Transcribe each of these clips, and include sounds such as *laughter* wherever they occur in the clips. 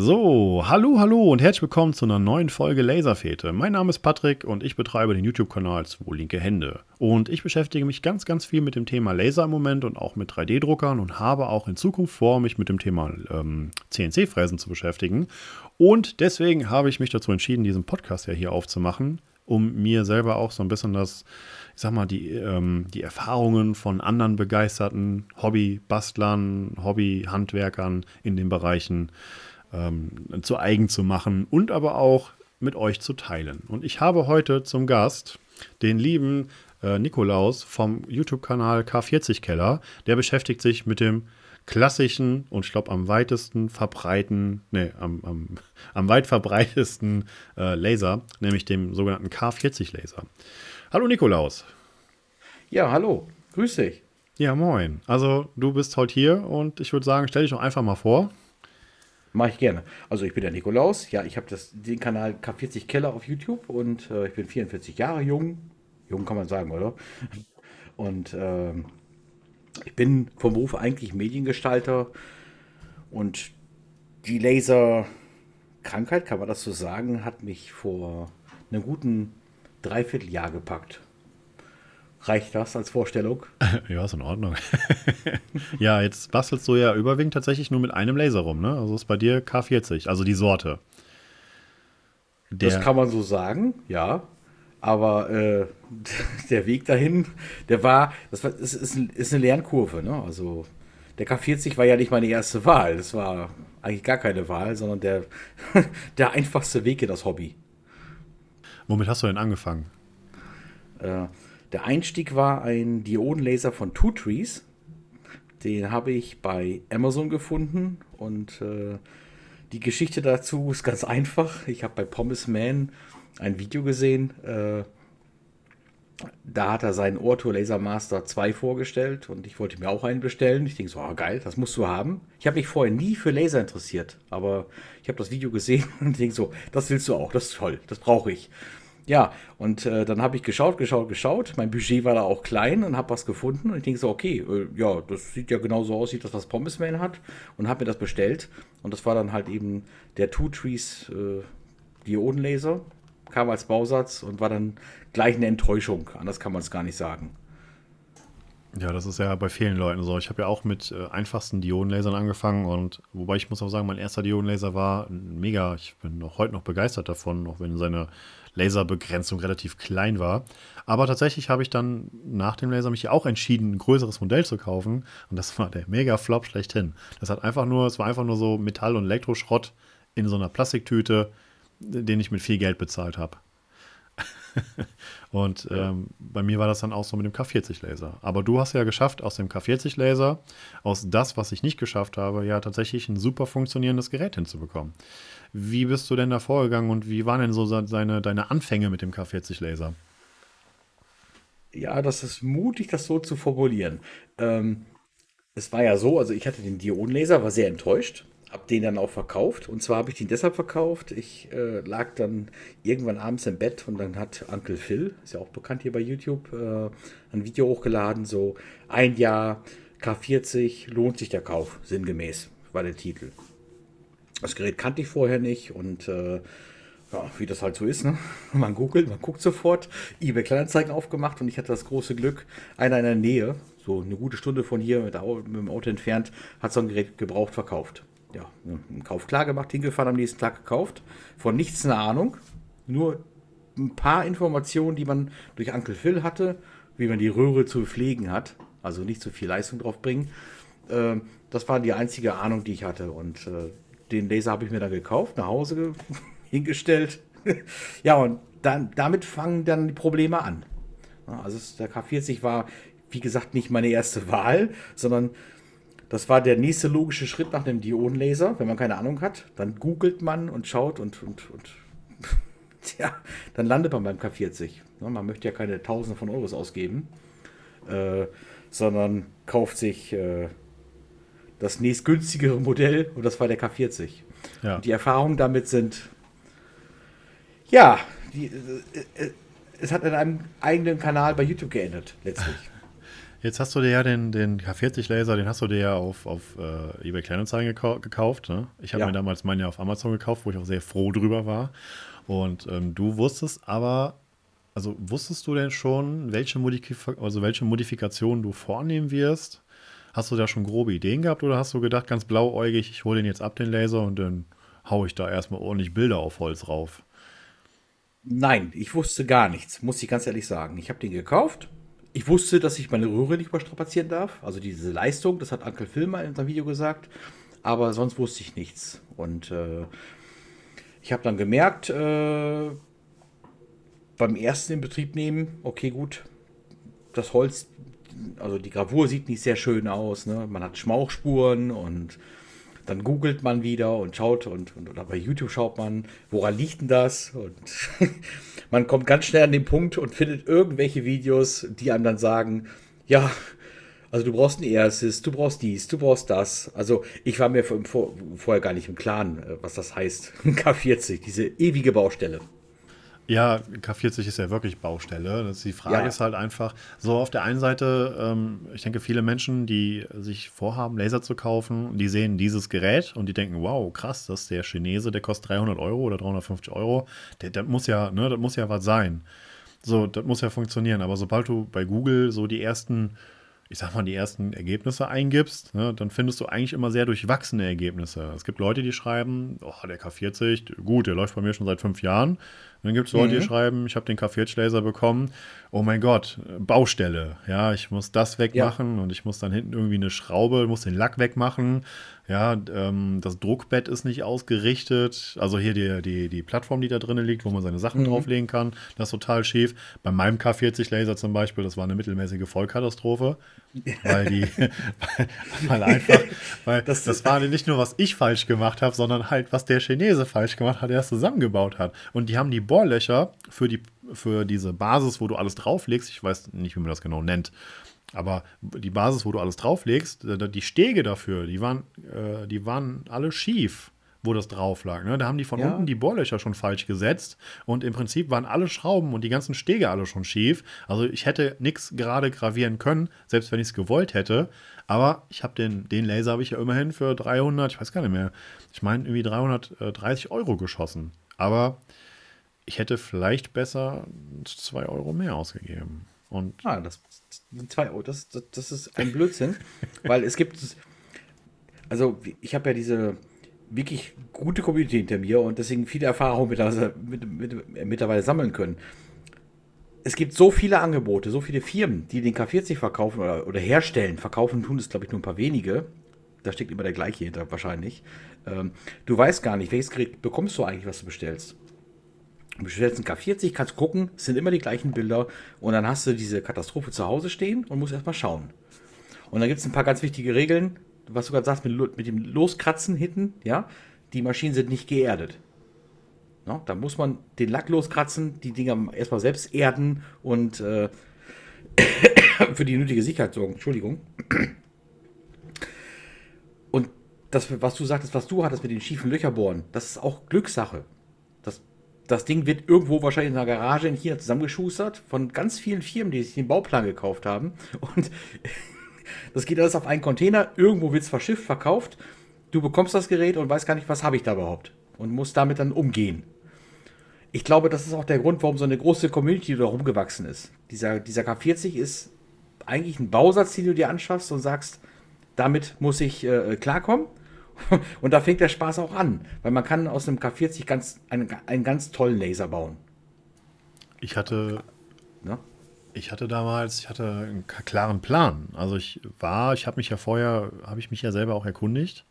So, hallo, hallo und herzlich willkommen zu einer neuen Folge Laserfete. Mein Name ist Patrick und ich betreibe den YouTube-Kanal Zwei linke Hände. Und ich beschäftige mich ganz, ganz viel mit dem Thema Laser im Moment und auch mit 3D-Druckern und habe auch in Zukunft vor, mich mit dem Thema ähm, CNC-Fräsen zu beschäftigen. Und deswegen habe ich mich dazu entschieden, diesen Podcast ja hier aufzumachen, um mir selber auch so ein bisschen das, ich sag mal, die, ähm, die Erfahrungen von anderen begeisterten Hobby-Bastlern, Hobby-Handwerkern in den Bereichen ähm, zu eigen zu machen und aber auch mit euch zu teilen. Und ich habe heute zum Gast den lieben äh, Nikolaus vom YouTube-Kanal K40 Keller. Der beschäftigt sich mit dem klassischen und ich glaube am weitesten verbreiten, nee, am, am, *laughs* am weit verbreitesten äh, Laser, nämlich dem sogenannten K40 Laser. Hallo Nikolaus. Ja, hallo. Grüß dich. Ja, moin. Also du bist heute hier und ich würde sagen, stell dich doch einfach mal vor. Mache ich gerne. Also ich bin der Nikolaus. Ja, ich habe den Kanal K40 Keller auf YouTube und äh, ich bin 44 Jahre jung. Jung kann man sagen, oder? *laughs* Und äh, ich bin vom Beruf eigentlich Mediengestalter und die Laserkrankheit, kann man das so sagen, hat mich vor einem guten Dreivierteljahr gepackt. Reicht das als Vorstellung? *laughs* Ja, ist in Ordnung. *laughs* ja, jetzt bastelst du ja überwiegend tatsächlich nur mit einem Laser rum, ne? Also ist bei dir K40, also die Sorte. Der das kann man so sagen, ja. Aber äh, *laughs* der Weg dahin, der war, das war, ist, ist, ist eine Lernkurve, ne? Also der K40 war ja nicht meine erste Wahl. Das war eigentlich gar keine Wahl, sondern der, der einfachste Weg in das Hobby. Womit hast du denn angefangen? Äh, der Einstieg war ein Diodenlaser von Two Trees. Den habe ich bei Amazon gefunden und äh, die Geschichte dazu ist ganz einfach. Ich habe bei Pommes Man ein Video gesehen. Äh, da hat er seinen Orto Laser Master 2 vorgestellt und ich wollte mir auch einen bestellen. Ich denke so, oh, geil, das musst du haben. Ich habe mich vorher nie für Laser interessiert, aber ich habe das Video gesehen *laughs* und denke so, das willst du auch, das ist toll, das brauche ich. Ja, und äh, dann habe ich geschaut, geschaut, geschaut. Mein Budget war da auch klein und habe was gefunden. Und ich denke so, okay, äh, ja, das sieht ja genauso aus, wie das, was Pommesman hat. Und habe mir das bestellt. Und das war dann halt eben der Two Trees äh, Diodenlaser. Kam als Bausatz und war dann gleich eine Enttäuschung. Anders kann man es gar nicht sagen. Ja, das ist ja bei vielen Leuten so. Ich habe ja auch mit äh, einfachsten Diodenlasern angefangen und wobei ich muss auch sagen, mein erster Diodenlaser war mega. Ich bin noch heute noch begeistert davon, auch wenn seine Laserbegrenzung relativ klein war. Aber tatsächlich habe ich dann nach dem Laser mich auch entschieden, ein größeres Modell zu kaufen. Und das war der mega Flop schlechthin. Das hat einfach nur, es war einfach nur so Metall- und Elektroschrott in so einer Plastiktüte, den ich mit viel Geld bezahlt habe. *laughs* und ähm, bei mir war das dann auch so mit dem K40-Laser. Aber du hast ja geschafft, aus dem K40-Laser, aus das, was ich nicht geschafft habe, ja tatsächlich ein super funktionierendes Gerät hinzubekommen. Wie bist du denn da vorgegangen und wie waren denn so seine, deine Anfänge mit dem K40-Laser? Ja, das ist mutig, das so zu formulieren. Ähm, es war ja so, also ich hatte den Diodenlaser, war sehr enttäuscht, habe den dann auch verkauft. Und zwar habe ich den deshalb verkauft. Ich äh, lag dann irgendwann abends im Bett und dann hat Uncle Phil, ist ja auch bekannt hier bei YouTube, äh, ein Video hochgeladen, so ein Jahr K40 lohnt sich der Kauf, sinngemäß, war der Titel. Das Gerät kannte ich vorher nicht und äh, ja, wie das halt so ist, ne? *laughs* Man googelt, man guckt sofort, eBay Kleinanzeigen aufgemacht und ich hatte das große Glück, einer in der Nähe, so eine gute Stunde von hier mit, mit dem Auto entfernt, hat so ein Gerät gebraucht verkauft. Ja, einen Kauf klar gemacht, hingefahren, am nächsten Tag gekauft. Von nichts eine Ahnung, nur ein paar Informationen, die man durch Uncle Phil hatte, wie man die Röhre zu pflegen hat, also nicht so viel Leistung drauf bringen. Ähm, das war die einzige Ahnung, die ich hatte und äh, den Laser habe ich mir dann gekauft, nach Hause *laughs* hingestellt. *laughs* ja, und dann, damit fangen dann die Probleme an. Also der K40 war, wie gesagt, nicht meine erste *laughs* Wahl, sondern das war der nächste logische Schritt nach dem Diodenlaser, wenn man keine Ahnung hat. Dann googelt man und schaut und, und, und *laughs* ja, dann landet man beim K40. Man möchte ja keine Tausende von Euros ausgeben, äh, sondern kauft sich äh, das nächstgünstigere Modell und das war der K40. Ja. die Erfahrungen damit sind, ja, die, äh, äh, es hat in einem eigenen Kanal bei YouTube geendet, letztlich. Jetzt hast du dir ja den, den K40-Laser, den hast du dir ja auf, auf äh, eBay Kleinanzeigen gekau gekauft. Ne? Ich habe ja. mir damals meinen ja auf Amazon gekauft, wo ich auch sehr froh drüber war. Und ähm, du wusstest aber, also wusstest du denn schon, welche, Modif also welche Modifikationen du vornehmen wirst? Hast du da schon grobe Ideen gehabt oder hast du gedacht, ganz blauäugig, ich hole den jetzt ab, den Laser, und dann haue ich da erstmal ordentlich Bilder auf Holz rauf? Nein, ich wusste gar nichts, muss ich ganz ehrlich sagen. Ich habe den gekauft. Ich wusste, dass ich meine Röhre nicht überstrapazieren darf. Also diese Leistung, das hat Uncle Phil mal in seinem Video gesagt. Aber sonst wusste ich nichts. Und äh, ich habe dann gemerkt, äh, beim ersten in Betrieb nehmen, okay, gut, das Holz, also die Gravur sieht nicht sehr schön aus. Ne? Man hat Schmauchspuren und dann googelt man wieder und schaut und, und oder bei YouTube schaut man, woran liegt denn das? Und *laughs* man kommt ganz schnell an den Punkt und findet irgendwelche Videos, die einem dann sagen, ja, also du brauchst ein ERSys, du brauchst dies, du brauchst das. Also ich war mir vor, vorher gar nicht im Klaren, äh, was das heißt. *laughs* K40, diese ewige Baustelle. Ja, K40 ist ja wirklich Baustelle. Das die Frage ja. ist halt einfach, so auf der einen Seite, ähm, ich denke, viele Menschen, die sich vorhaben, Laser zu kaufen, die sehen dieses Gerät und die denken, wow, krass, das ist der Chinese, der kostet 300 Euro oder 350 Euro. Der, der muss ja, ne, das muss ja was sein. So, das muss ja funktionieren. Aber sobald du bei Google so die ersten ich sag mal, die ersten Ergebnisse eingibst, ne, dann findest du eigentlich immer sehr durchwachsene Ergebnisse. Es gibt Leute, die schreiben, oh, der K40, gut, der läuft bei mir schon seit fünf Jahren. Dann gibt es Leute, mhm. die schreiben, ich habe den K40-Laser bekommen. Oh mein Gott, Baustelle. Ja, ich muss das wegmachen ja. und ich muss dann hinten irgendwie eine Schraube, muss den Lack wegmachen. Ja, ähm, das Druckbett ist nicht ausgerichtet. Also hier die, die, die Plattform, die da drinnen liegt, wo man seine Sachen mhm. drauflegen kann, das ist total schief. Bei meinem K40-Laser zum Beispiel, das war eine mittelmäßige Vollkatastrophe. Weil die, *laughs* weil einfach, weil das, das war nicht nur, was ich falsch gemacht habe, sondern halt, was der Chinese falsch gemacht hat, der es zusammengebaut hat. Und die haben die Bohrlöcher für, die, für diese Basis, wo du alles drauflegst, ich weiß nicht, wie man das genau nennt, aber die Basis, wo du alles drauflegst, die Stege dafür, die waren, äh, die waren alle schief, wo das drauf lag. Ne? Da haben die von ja. unten die Bohrlöcher schon falsch gesetzt und im Prinzip waren alle Schrauben und die ganzen Stege alle schon schief. Also ich hätte nichts gerade gravieren können, selbst wenn ich es gewollt hätte. Aber ich habe den, den Laser habe ich ja immerhin für 300, ich weiß gar nicht mehr, ich meine irgendwie 330 Euro geschossen. Aber ich hätte vielleicht besser 2 Euro mehr ausgegeben. Und ah, das, zwei, oh, das, das, das ist ein Blödsinn, *laughs* weil es gibt, also ich habe ja diese wirklich gute Community hinter mir und deswegen viele Erfahrungen mittlerweile, mit, mit, mittlerweile sammeln können. Es gibt so viele Angebote, so viele Firmen, die den K40 verkaufen oder, oder herstellen. Verkaufen tun es, glaube ich, nur ein paar wenige. Da steckt immer der gleiche hinter, wahrscheinlich. Ähm, du weißt gar nicht, welches Gerät bekommst du eigentlich, was du bestellst. Du bestellst einen K40, kannst gucken, es sind immer die gleichen Bilder und dann hast du diese Katastrophe zu Hause stehen und musst erstmal schauen. Und dann gibt es ein paar ganz wichtige Regeln, was du gerade sagst, mit, mit, dem Loskratzen hinten, ja, die Maschinen sind nicht geerdet. No, da muss man den Lack loskratzen, die Dinger erstmal selbst erden und äh, *coughs* für die nötige Sicherheit sorgen. Entschuldigung. Und das, was du sagtest, was du hattest mit den schiefen Löcher bohren, das ist auch Glückssache das Ding wird irgendwo wahrscheinlich in einer Garage in China zusammengeschustert von ganz vielen Firmen, die sich den Bauplan gekauft haben. Und das geht alles auf einen Container. Irgendwo wird es verschifft, verkauft. Du bekommst das Gerät und weißt gar nicht, was habe ich da überhaupt. Und musst damit dann umgehen. Ich glaube, das ist auch der Grund, warum so eine große Community da rumgewachsen ist. Dieser, dieser K40 ist eigentlich ein Bausatz, den du dir anschaffst und sagst, damit muss ich äh, klarkommen. *laughs* Und da fängt der Spaß auch an, weil man kann aus einem K40 ganz, einen, einen ganz tollen Laser bauen. Ich hatte, ne? Ich hatte damals, ich hatte einen klaren Plan. Also ich war, ich habe mich ja vorher, habe ich mich ja selber auch erkundigt.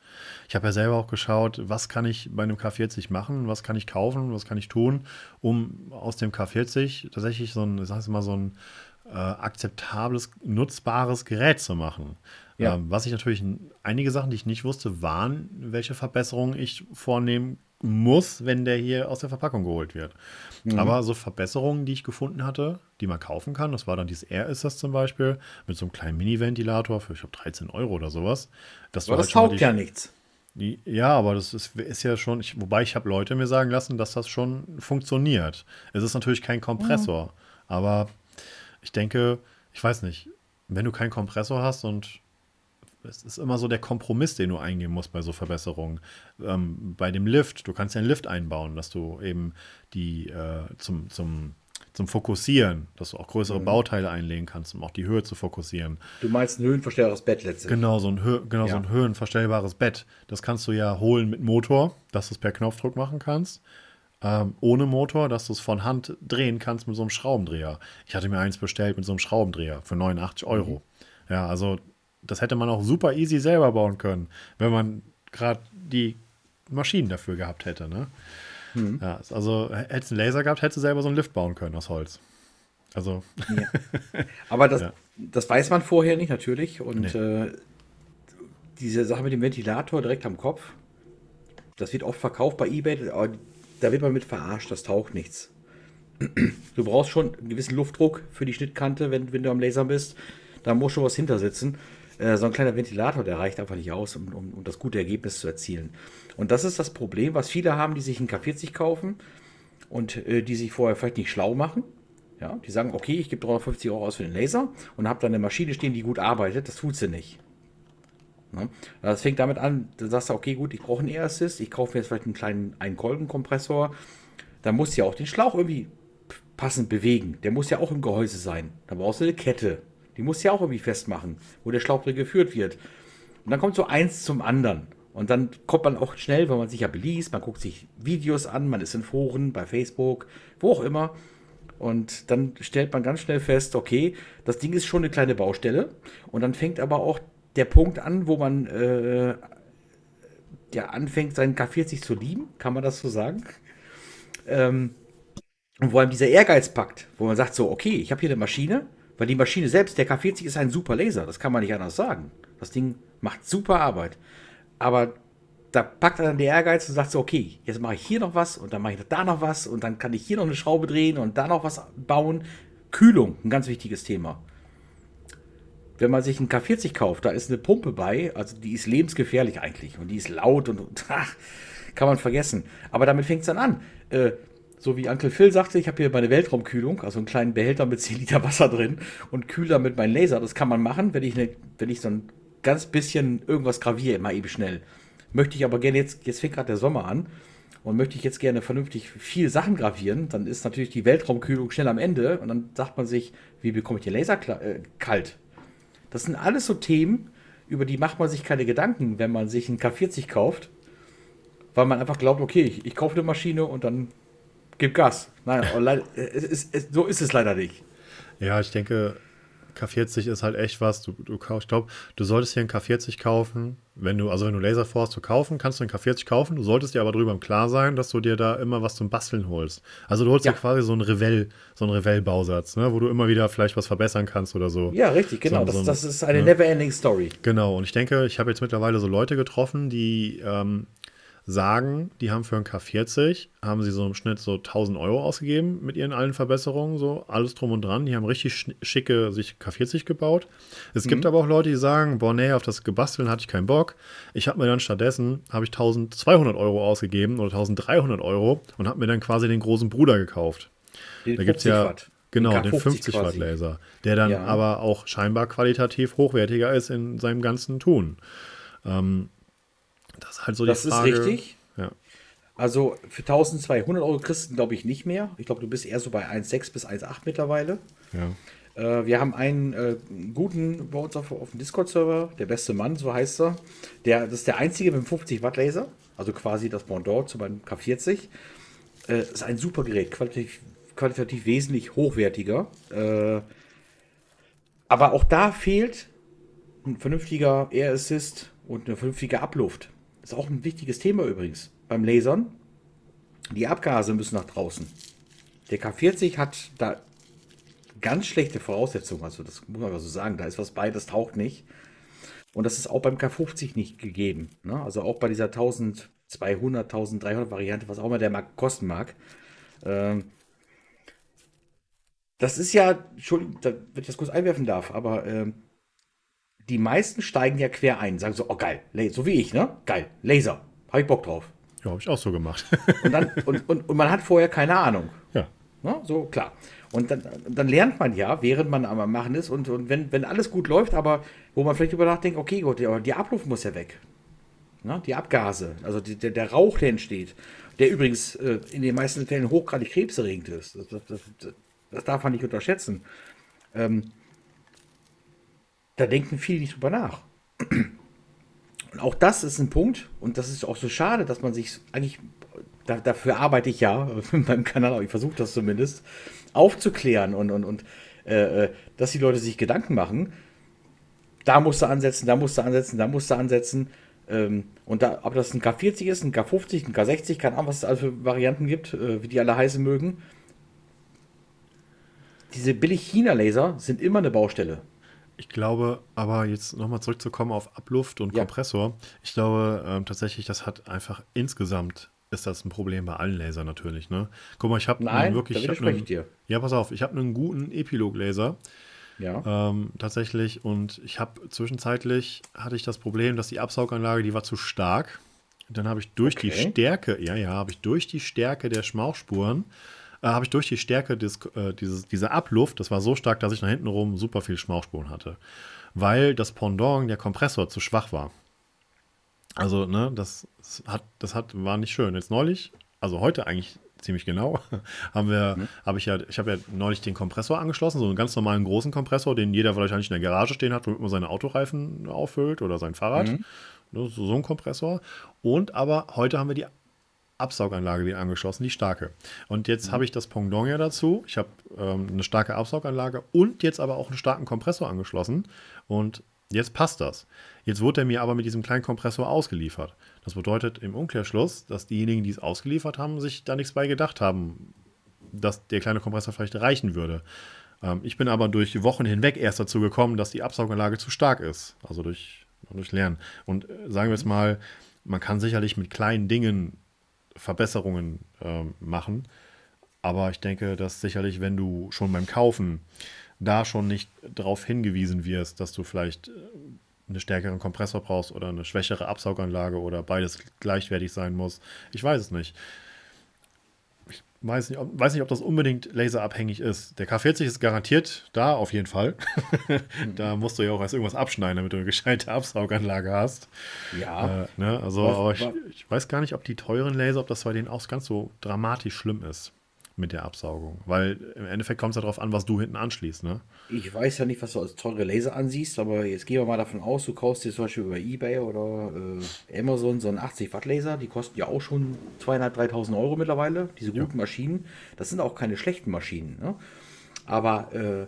Ich habe ja selber auch geschaut, was kann ich bei einem K40 machen, was kann ich kaufen, was kann ich tun, um aus dem K40 tatsächlich so ein, sag ich mal, so ein äh, akzeptables, nutzbares Gerät zu machen. Ja. Ähm, was ich natürlich, einige Sachen, die ich nicht wusste, waren, welche Verbesserungen ich vornehmen muss, wenn der hier aus der Verpackung geholt wird. Mhm. Aber so Verbesserungen, die ich gefunden hatte, die man kaufen kann, das war dann dieses Air ist das zum Beispiel, mit so einem kleinen Mini-Ventilator für, ich glaube, 13 Euro oder sowas. Das aber das halt taugt ja nichts. Ja, aber das ist, ist ja schon, ich, wobei ich habe Leute mir sagen lassen, dass das schon funktioniert. Es ist natürlich kein Kompressor, mhm. aber ich denke, ich weiß nicht, wenn du keinen Kompressor hast und es ist immer so der Kompromiss, den du eingehen musst bei so Verbesserungen. Ähm, bei dem Lift, du kannst ja einen Lift einbauen, dass du eben die äh, zum, zum, zum Fokussieren, dass du auch größere mhm. Bauteile einlegen kannst, um auch die Höhe zu fokussieren. Du meinst ein höhenverstellbares Bett letztendlich? Genau, so ein, Hö genau ja. so ein höhenverstellbares Bett. Das kannst du ja holen mit Motor, dass du es per Knopfdruck machen kannst. Ähm, ohne Motor, dass du es von Hand drehen kannst mit so einem Schraubendreher. Ich hatte mir eins bestellt mit so einem Schraubendreher für 89 Euro. Mhm. Ja, also das hätte man auch super easy selber bauen können, wenn man gerade die Maschinen dafür gehabt hätte. Ne? Mhm. Ja, also hättest du einen Laser gehabt, hättest du selber so einen Lift bauen können aus Holz. Also. Ja. Aber das, *laughs* ja. das weiß man vorher nicht, natürlich. Und nee. äh, diese Sache mit dem Ventilator direkt am Kopf, das wird oft verkauft bei eBay. Da wird man mit verarscht, das taucht nichts. *clears throat* Du brauchst schon einen gewissen Luftdruck für die Schnittkante, wenn, wenn du am Laser bist. Da muss schon was hinter sitzen. Äh, so ein kleiner Ventilator, der reicht einfach nicht aus, um, um, um, das gute Ergebnis zu erzielen. Und das ist das Problem, was viele haben, die sich einen K40 kaufen und äh, die sich vorher vielleicht nicht schlau machen. Ja, die sagen, okay, ich gebe 350 Euro aus für den Laser und habe dann eine Maschine stehen, die gut arbeitet. Das tut sie nicht. Ne? Das fängt damit an, du sagst, okay, gut, ich brauche einen Air Assist, ich kaufe mir jetzt vielleicht einen kleinen einen Kolbenkompressor. Da muss ja auch den Schlauch irgendwie passend bewegen. Der muss ja auch im Gehäuse sein. Da brauchst du eine Kette. Die muss ja auch irgendwie festmachen, wo der Schlauch drin geführt wird. Und dann kommt so eins zum anderen. Und dann kommt man auch schnell, wenn man sich ja beliest, man guckt sich Videos an, man ist in Foren, bei Facebook, wo auch immer. Und dann stellt man ganz schnell fest, okay, das Ding ist schon eine kleine Baustelle. Und dann fängt aber auch der Punkt an, wo man äh, ja, anfängt, seinen K40 zu lieben, kann man das so sagen? Ähm, und wo einem dieser Ehrgeiz packt, wo man sagt so, okay, ich habe hier eine Maschine, weil die Maschine selbst, der K40 ist ein super Laser, das kann man nicht anders sagen. Das Ding macht super Arbeit. Aber da packt er dann der Ehrgeiz und sagt so, okay, jetzt mache ich hier noch was und dann mache ich da noch was und dann kann ich hier noch eine Schraube drehen und da noch was bauen. Kühlung, ein ganz wichtiges Thema. Wenn man sich einen K40 kauft, da ist eine Pumpe bei, also die ist lebensgefährlich eigentlich und die ist laut und, und *laughs* ach, kann man vergessen. Aber damit fängt es dann an. Äh, so wie Uncle Phil sagte, ich habe hier meine Weltraumkühlung, also einen kleinen Behälter mit 10 Liter Wasser drin und kühle damit meinen Laser. Das kann man machen, wenn ich, ne, wenn ich so ein ganz bisschen irgendwas graviere, immer eben schnell. Möchte ich aber gerne jetzt, jetzt fängt gerade der Sommer an und möchte ich jetzt gerne vernünftig viel Sachen gravieren, dann ist natürlich die Weltraumkühlung schnell am Ende und dann sagt man sich, wie bekomme ich den Laser äh, kalt? Das sind alles so Themen, über die macht man sich keine Gedanken, wenn man sich einen K40 kauft, weil man einfach glaubt, okay, ich, ich kaufe eine Maschine und dann gib Gas. Nein, es ist, es, so ist es leider nicht. Ja, ich denke, K40 ist halt echt was. Du, du ich glaube, du solltest hier einen K40 kaufen, wenn du, also wenn du Laser vorhast zu kaufen, kannst du einen K40 kaufen. Du solltest dir aber darüber im Klar sein, dass du dir da immer was zum Basteln holst. Also du holst ja. dir quasi so einen Revell, so einen Revell-Bausatz, ne, wo du immer wieder vielleicht was verbessern kannst oder so. Ja, richtig, genau. So, das, so ein, das, ist eine ne? never-ending Story. Genau. Und ich denke, ich habe jetzt mittlerweile so Leute getroffen, die ähm, sagen, die haben für einen K40, haben sie so im Schnitt so 1000 Euro ausgegeben mit ihren allen Verbesserungen, so alles drum und dran. Die haben richtig schicke sich K40 gebaut. Es mhm. gibt aber auch Leute, die sagen, boah, nee, auf das Gebasteln hatte ich keinen Bock. Ich habe mir dann stattdessen, habe ich 1200 Euro ausgegeben oder 1300 Euro und habe mir dann quasi den großen Bruder gekauft. Den da gibt es ja, Watt. Genau, den 50 Watt Laser, der dann ja. aber auch scheinbar qualitativ hochwertiger ist in seinem ganzen Tun. Ähm, das ist halt so das die Frage. Das ist richtig. Ja. Also für 1200 Euro kriegst du, glaube ich, nicht mehr. Ich glaube, du bist eher so bei 1,6 bis 1,8 mittlerweile. Ja. Äh, wir haben einen äh, guten bei uns auf, auf dem Discord-Server, der beste Mann, so heißt er. Der, das ist der einzige mit dem 50 Watt Laser, also quasi das Pendant zu meinem K40. Äh, ist ein super Gerät, qualitativ, qualitativ wesentlich hochwertiger. Äh, aber auch da fehlt ein vernünftiger Air Assist und eine vernünftige Abluft. Ist auch ein wichtiges Thema übrigens. Beim Lasern. Die Abgase müssen nach draußen. Der K40 hat da ganz schlechte Voraussetzungen. Also, das muss man aber so sagen. Da ist was bei, das taucht nicht. Und das ist auch beim K50 nicht gegeben. Ne? Also auch bei dieser 1200, 1300 Variante, was auch immer der Markt kosten mag. Ähm, das ist ja, Entschuldigung, wenn ich das kurz einwerfen darf, aber ähm, die meisten steigen ja quer ein, sagen so, oh geil, so wie ich, ne? Geil, Laser, habe ich Bock drauf. Ja, habe ich auch so gemacht. *laughs* und, dann, und, und, und man hat vorher keine Ahnung. Ja. Ne? So, klar. Und dann, dann lernt man ja, während man am Machen ist und, und wenn, wenn alles gut läuft, aber wo man vielleicht über nachdenkt, okay, gut, die, die Abluft muss ja weg. Ne? Die Abgase, also die, der, der Rauch, der entsteht, der übrigens äh, in den meisten Fällen hochgradig krebserregend ist. Das, das, das, das darf man nicht unterschätzen. Ähm, da denken viele nicht drüber nach. Und auch das ist ein Punkt, und das ist auch so schade, dass man sich eigentlich, da, dafür arbeite ich ja *laughs* beim Kanal, aber ich versuche das zumindest, aufzuklären und, und, und äh, äh, dass die Leute sich Gedanken machen. Da musst du ansetzen, da musst du ansetzen, da musst du ansetzen. Ähm, und da, ob das ein K40 ist, ein K50, ein K60, keine Ahnung, was es alles für Varianten gibt, äh, wie die alle heißen mögen. Diese billig China-Laser sind immer eine Baustelle. Ich glaube, aber jetzt nochmal zurückzukommen auf Abluft und ja. Kompressor. Ich glaube ähm, tatsächlich, das hat einfach insgesamt ist das ein Problem bei allen Lasern natürlich. Ne? Guck mal, ich habe wirklich. Da ich einen, dir. Ja, pass auf, ich habe einen guten Epilog-Laser. Ja. Ähm, tatsächlich. Und ich habe zwischenzeitlich hatte ich das Problem, dass die Absauganlage, die war zu stark. Dann habe ich durch okay. die Stärke, ja, ja, habe ich durch die Stärke der Schmauchspuren äh, habe ich durch die Stärke des, äh, dieses, dieser Abluft, das war so stark, dass ich nach hinten rum super viel Schmauchspuren hatte. Weil das Pendant, der Kompressor, zu schwach war. Also, ne, das hat, das hat, war nicht schön. Jetzt neulich, also heute eigentlich ziemlich genau, *laughs* haben wir, mhm. habe ich ja, ich habe ja neulich den Kompressor angeschlossen, so einen ganz normalen großen Kompressor, den jeder wahrscheinlich in der Garage stehen hat, womit man seine Autoreifen auffüllt oder sein Fahrrad. Mhm. So, so ein Kompressor. Und aber heute haben wir die Absauganlage wieder angeschlossen, die starke. Und jetzt mhm. habe ich das Pendant ja dazu. Ich habe ähm, eine starke Absauganlage und jetzt aber auch einen starken Kompressor angeschlossen. Und jetzt passt das. Jetzt wurde er mir aber mit diesem kleinen Kompressor ausgeliefert. Das bedeutet im Umkehrschluss, dass diejenigen, die es ausgeliefert haben, sich da nichts bei gedacht haben, dass der kleine Kompressor vielleicht reichen würde. Ähm, ich bin aber durch Wochen hinweg erst dazu gekommen, dass die Absauganlage zu stark ist. Also durch, durch Lernen. Und äh, sagen wir es mal, man kann sicherlich mit kleinen Dingen Verbesserungen äh, machen. Aber ich denke, dass sicherlich, wenn du schon beim Kaufen da schon nicht darauf hingewiesen wirst, dass du vielleicht äh, einen stärkeren Kompressor brauchst oder eine schwächere Absauganlage oder beides gleichwertig sein muss. Ich weiß es nicht weiß nicht, ob, weiß nicht, ob das unbedingt laserabhängig ist. Der K40 ist garantiert da, auf jeden Fall. *laughs* da musst du ja auch erst irgendwas abschneiden, damit du eine gescheite Absauganlage hast. Ja. Äh, ne? Also, was, aber ich, ich, weiß gar nicht, ob die teuren Laser, ob das bei denen auch ganz so dramatisch schlimm ist mit der Absaugung. Weil im Endeffekt kommt es ja darauf an, was du hinten anschließt, ne? Ich weiß ja nicht, was du als teure Laser ansiehst, aber jetzt gehen wir mal davon aus, du kaufst dir zum Beispiel über Ebay oder äh, Amazon so einen 80 Watt Laser, die kosten ja auch schon 2.500, 3.000 Euro mittlerweile, diese guten ja. Maschinen. Das sind auch keine schlechten Maschinen, ne? Aber äh,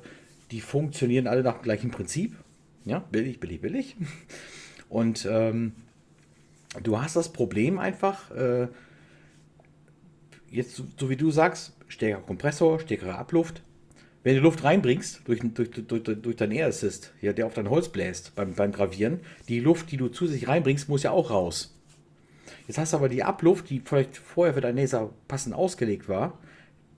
die funktionieren alle nach dem gleichen Prinzip. Ja, billig, billig, billig. *laughs* Und ähm, du hast das Problem einfach, äh, jetzt so, so wie du sagst, stärkerer Kompressor, stärkere Abluft. Wenn du Luft reinbringst, durch, durch, durch, durch deinen Air Assist, ja, der auf dein Holz bläst beim, beim Gravieren, die Luft, die du zusätzlich reinbringst, muss ja auch raus. Jetzt hast du aber die Abluft, die vielleicht vorher für dein Laser passend ausgelegt war,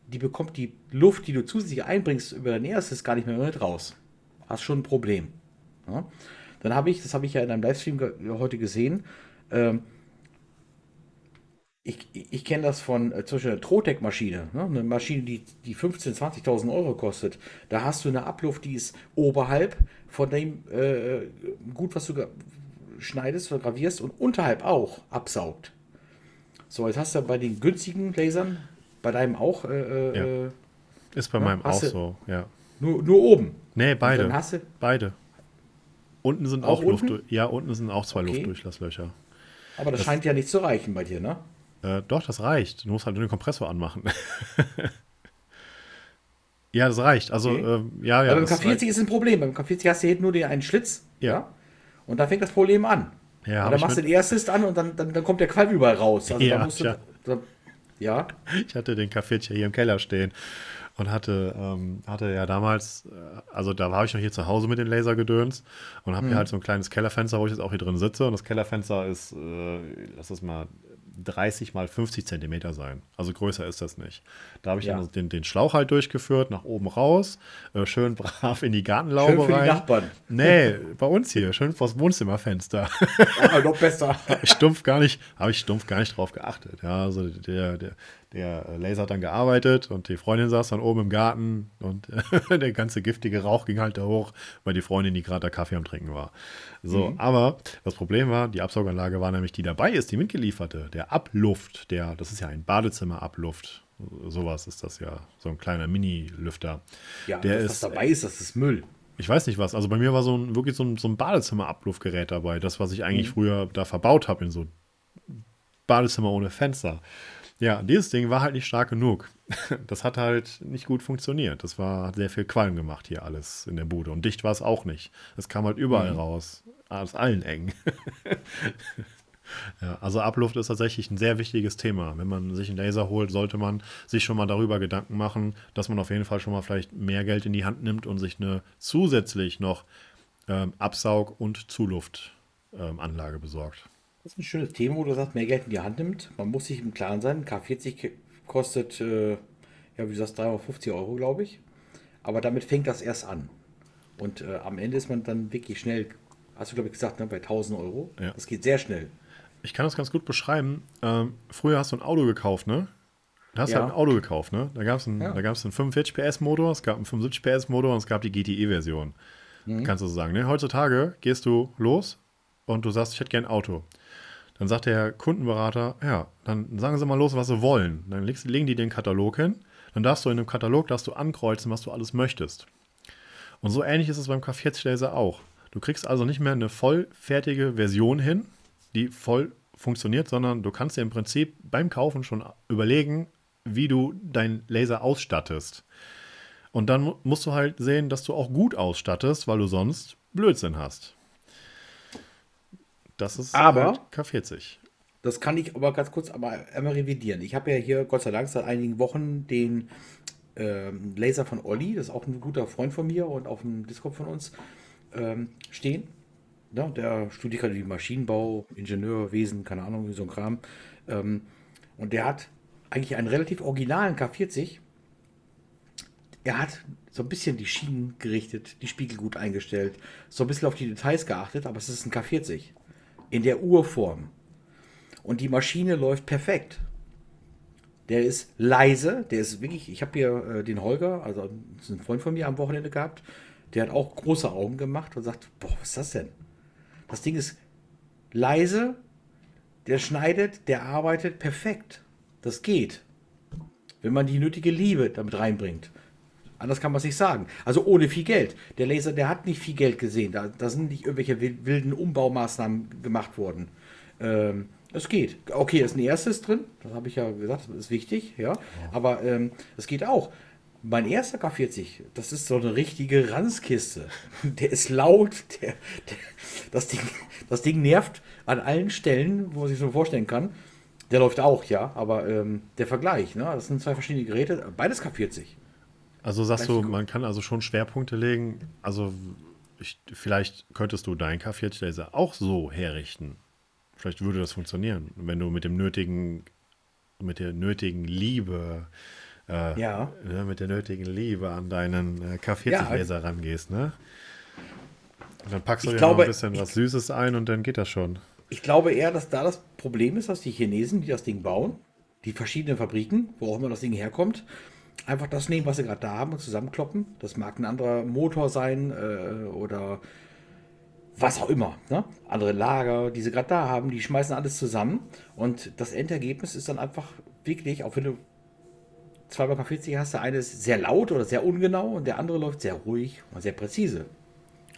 die bekommt die Luft, die du zusätzlich einbringst über dein Air Assist, gar nicht mehr mit raus. Hast schon ein Problem. Ja? Dann habe ich, das habe ich ja in einem Livestream heute gesehen, ähm, ich, ich kenne das von äh, zum Beispiel einer Trotec-Maschine, ne? eine Maschine, die, die 15.000, 20.000 Euro kostet. Da hast du eine Abluft, die ist oberhalb von dem äh, Gut, was du schneidest oder gravierst und unterhalb auch absaugt. So, jetzt hast du bei den günstigen Lasern, bei deinem auch. Äh, äh ja. Ist bei ja, meinem auch so, ja. Nur, nur oben. Nee, beide. beide. Unten sind auch, auch Luft. Ja, unten sind auch zwei okay. Luftdurchlasslöcher. Aber das, das scheint ja nicht zu reichen bei dir, ne? Äh, doch, das reicht. Du musst halt nur den Kompressor anmachen. *laughs* ja, das reicht. Also, okay. ähm, ja, ja. Aber beim K40 ist ein Problem. Beim K40 hast du hinten nur den einen Schlitz. Ja. ja. Und da fängt das Problem an. Ja, und dann machst du den erstes an und dann, dann, dann kommt der Qualm überall raus. Also ja, da musst du, ja. Da, ja. Ich hatte den K40 hier im Keller stehen und hatte, ähm, hatte ja damals, äh, also da war ich noch hier zu Hause mit den Lasergedöns und habe mhm. hier halt so ein kleines Kellerfenster, wo ich jetzt auch hier drin sitze. Und das Kellerfenster ist, äh, lass das mal 30 mal 50 Zentimeter sein. Also größer ist das nicht. Da habe ich Ja. dann den, den Schlauch halt durchgeführt, nach oben raus, äh, schön brav in die Gartenlaube Schön für die rein. Nachbarn. Nee, bei uns hier, schön vors Wohnzimmerfenster. Ja, noch besser. *laughs* stumpf gar nicht, habe ich stumpf gar nicht drauf geachtet. Ja, also der, der, der Laser hat dann gearbeitet und die Freundin saß dann oben im Garten und *laughs* der ganze giftige Rauch ging halt da hoch, weil die Freundin, die gerade da Kaffee am Trinken war. So, aber das Problem war, die Absauganlage war nämlich, die dabei ist, die mitgelieferte, der Abluft, der, das ist ja ein Badezimmerabluft. Sowas ist das ja, so ein kleiner Mini-Lüfter. Ja, der das, ist, was dabei ist, das ist Müll. ich weiß nicht was. Also bei mir war so ein wirklich so ein, so ein Badezimmer-Abluftgerät dabei. Das, was ich eigentlich Mhm. früher da verbaut habe in so Badezimmer ohne Fenster. Ja, dieses Ding war halt nicht stark genug. *laughs* Das hat halt nicht gut funktioniert. Das war hat sehr viel Qualm gemacht hier alles in der Bude. Und dicht war es auch nicht. Es kam halt überall raus. Aus allen Ecken. *laughs* Ja, also Abluft ist tatsächlich ein sehr wichtiges Thema. Wenn man sich einen Laser holt, sollte man sich schon mal darüber Gedanken machen, dass man auf jeden Fall schon mal vielleicht mehr Geld in die Hand nimmt und sich eine zusätzlich noch ähm, Absaug- und Zuluftanlage besorgt. Das ist ein schönes Thema, wo du sagst, mehr Geld in die Hand nimmt. Man muss sich im Klaren sein, K40 kostet, äh, ja, wie du sagst, 350 Euro, glaube ich. Aber damit fängt das erst an. Und äh, am Ende ist man dann wirklich schnell, hast du, glaube ich, gesagt, ne, bei 1000 Euro. Ja. Das geht sehr schnell. Ich kann das ganz gut beschreiben. Ähm, früher hast du ein Auto gekauft, ne? Da hast du Ja. halt ein Auto gekauft, ne? Da gab es einen, Ja. da gab's einen 45 PS Motor, es gab einen 75 PS Motor und es gab die GTE-Version. Mhm. Kannst du so sagen, ne? Heutzutage gehst du los und du sagst, ich hätte gern ein Auto. Dann sagt der Kundenberater, ja, dann sagen Sie mal los, was Sie wollen. Dann legst, legen die den Katalog hin. Dann darfst du in dem Katalog darfst du ankreuzen, was du alles möchtest. Und so ähnlich ist es beim K40 Laser auch. Du kriegst also nicht mehr eine vollfertige Version hin, die voll funktioniert, sondern du kannst dir im Prinzip beim Kaufen schon überlegen, wie du deinen Laser ausstattest. Und dann mu- musst du halt sehen, dass du auch gut ausstattest, weil du sonst Blödsinn hast. Das ist Aber- halt K40. Das kann ich aber ganz kurz aber einmal revidieren. Ich habe ja hier Gott sei Dank seit einigen Wochen den ähm, Laser von Olli, das ist auch ein guter Freund von mir und auf dem Discord von uns, ähm, stehen. Ja, der studiert gerade die Maschinenbau, Ingenieurwesen, keine Ahnung, so ein Kram. Ähm, und der hat eigentlich einen relativ originalen K40. Er hat so ein bisschen die Schienen gerichtet, die Spiegel gut eingestellt, so ein bisschen auf die Details geachtet, aber es ist ein K40 in der Urform. Und die Maschine läuft perfekt. Der ist leise, der ist wirklich, ich habe hier äh, den Holger, also ein Freund von mir am Wochenende gehabt, der hat auch große Augen gemacht und sagt, boah, was ist das denn? Das Ding ist leise, der schneidet, der arbeitet perfekt. Das geht. Wenn man die nötige Liebe damit reinbringt. Anders kann man es nicht sagen. Also ohne viel Geld. Der Laser, der hat nicht viel Geld gesehen. Da, da sind nicht irgendwelche wil- wilden Umbaumaßnahmen gemacht worden. Ähm, es geht. Okay, da ist ein erstes drin. Das habe ich ja gesagt, das ist wichtig. Ja. Aber ähm, es geht auch. Mein erster K40, das ist so eine richtige Ranzkiste. *laughs* Der ist laut, der, der, das, Ding, das Ding nervt an allen Stellen, wo man sich so vorstellen kann. Der läuft auch, ja, aber ähm, der Vergleich, ne? das sind zwei verschiedene Geräte, beides K40. Also sagst Gleich du, gut. man kann also schon Schwerpunkte legen. Also ich, vielleicht könntest du deinen K40 Laser auch so herrichten. Vielleicht würde das funktionieren, wenn du mit dem nötigen, mit der nötigen Liebe, äh, Ja. ne, mit der nötigen Liebe an deinen äh, K40 Ja. Laser rangehst, ne? Und dann packst du Ich dir glaube, noch ein bisschen was Süßes ein und dann geht das schon. Ich glaube eher, dass da das Problem ist, dass die Chinesen, die das Ding bauen, die verschiedenen Fabriken, wo auch immer das Ding herkommt, einfach das nehmen, was sie gerade da haben und zusammenkloppen. Das mag ein anderer Motor sein äh, oder was auch immer. Ne? Andere Lager, die sie gerade da haben, die schmeißen alles zusammen und das Endergebnis ist dann einfach wirklich, auch wenn du zweimal K40 hast, der eine ist sehr laut oder sehr ungenau und der andere läuft sehr ruhig und sehr präzise.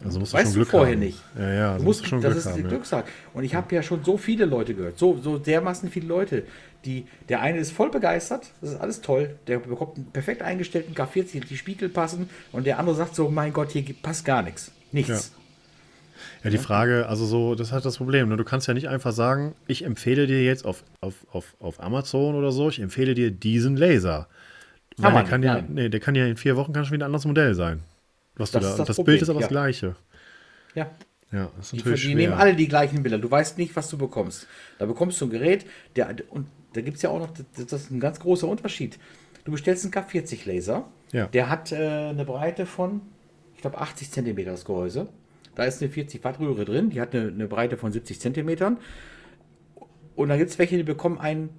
Also musst du Weißt schon du Glück vorher haben. nicht. Ja, ja, Du also musst, musst du schon das Glück ist haben. die Ja. Glückssache. Und ich habe ja schon so viele Leute gehört, so, so dermaßen viele Leute, die, der eine ist voll begeistert, das ist alles toll, der bekommt einen perfekt eingestellten K40, die Spiegel passen und der andere sagt so, mein Gott, hier passt gar nichts, nichts. Ja, die Frage, also so, das ist halt das Problem. Ne? Du kannst ja nicht einfach sagen, ich empfehle dir jetzt auf, auf, auf, auf Amazon oder so, ich empfehle dir diesen Laser. Kann der man kann nicht, ja, nein. nee, der kann ja in vier Wochen kann schon wieder ein anderes Modell sein. Was du Das da, ist das, das Bild ist aber ja. das gleiche. Ja. Ja, das ist Die, natürlich die schwer. nehmen alle die gleichen Bilder. Du weißt nicht, was du bekommst. Da bekommst du ein Gerät, der, und da gibt es ja auch noch, das, ist ein ganz großer Unterschied. Du bestellst einen K40 Laser, Ja. der hat äh, eine Breite von, ich glaube, 80 cm das Gehäuse. Da ist eine 40 Watt Röhre drin, die hat eine, eine Breite von 70 cm. Und dann gibt es welche, die bekommen einen,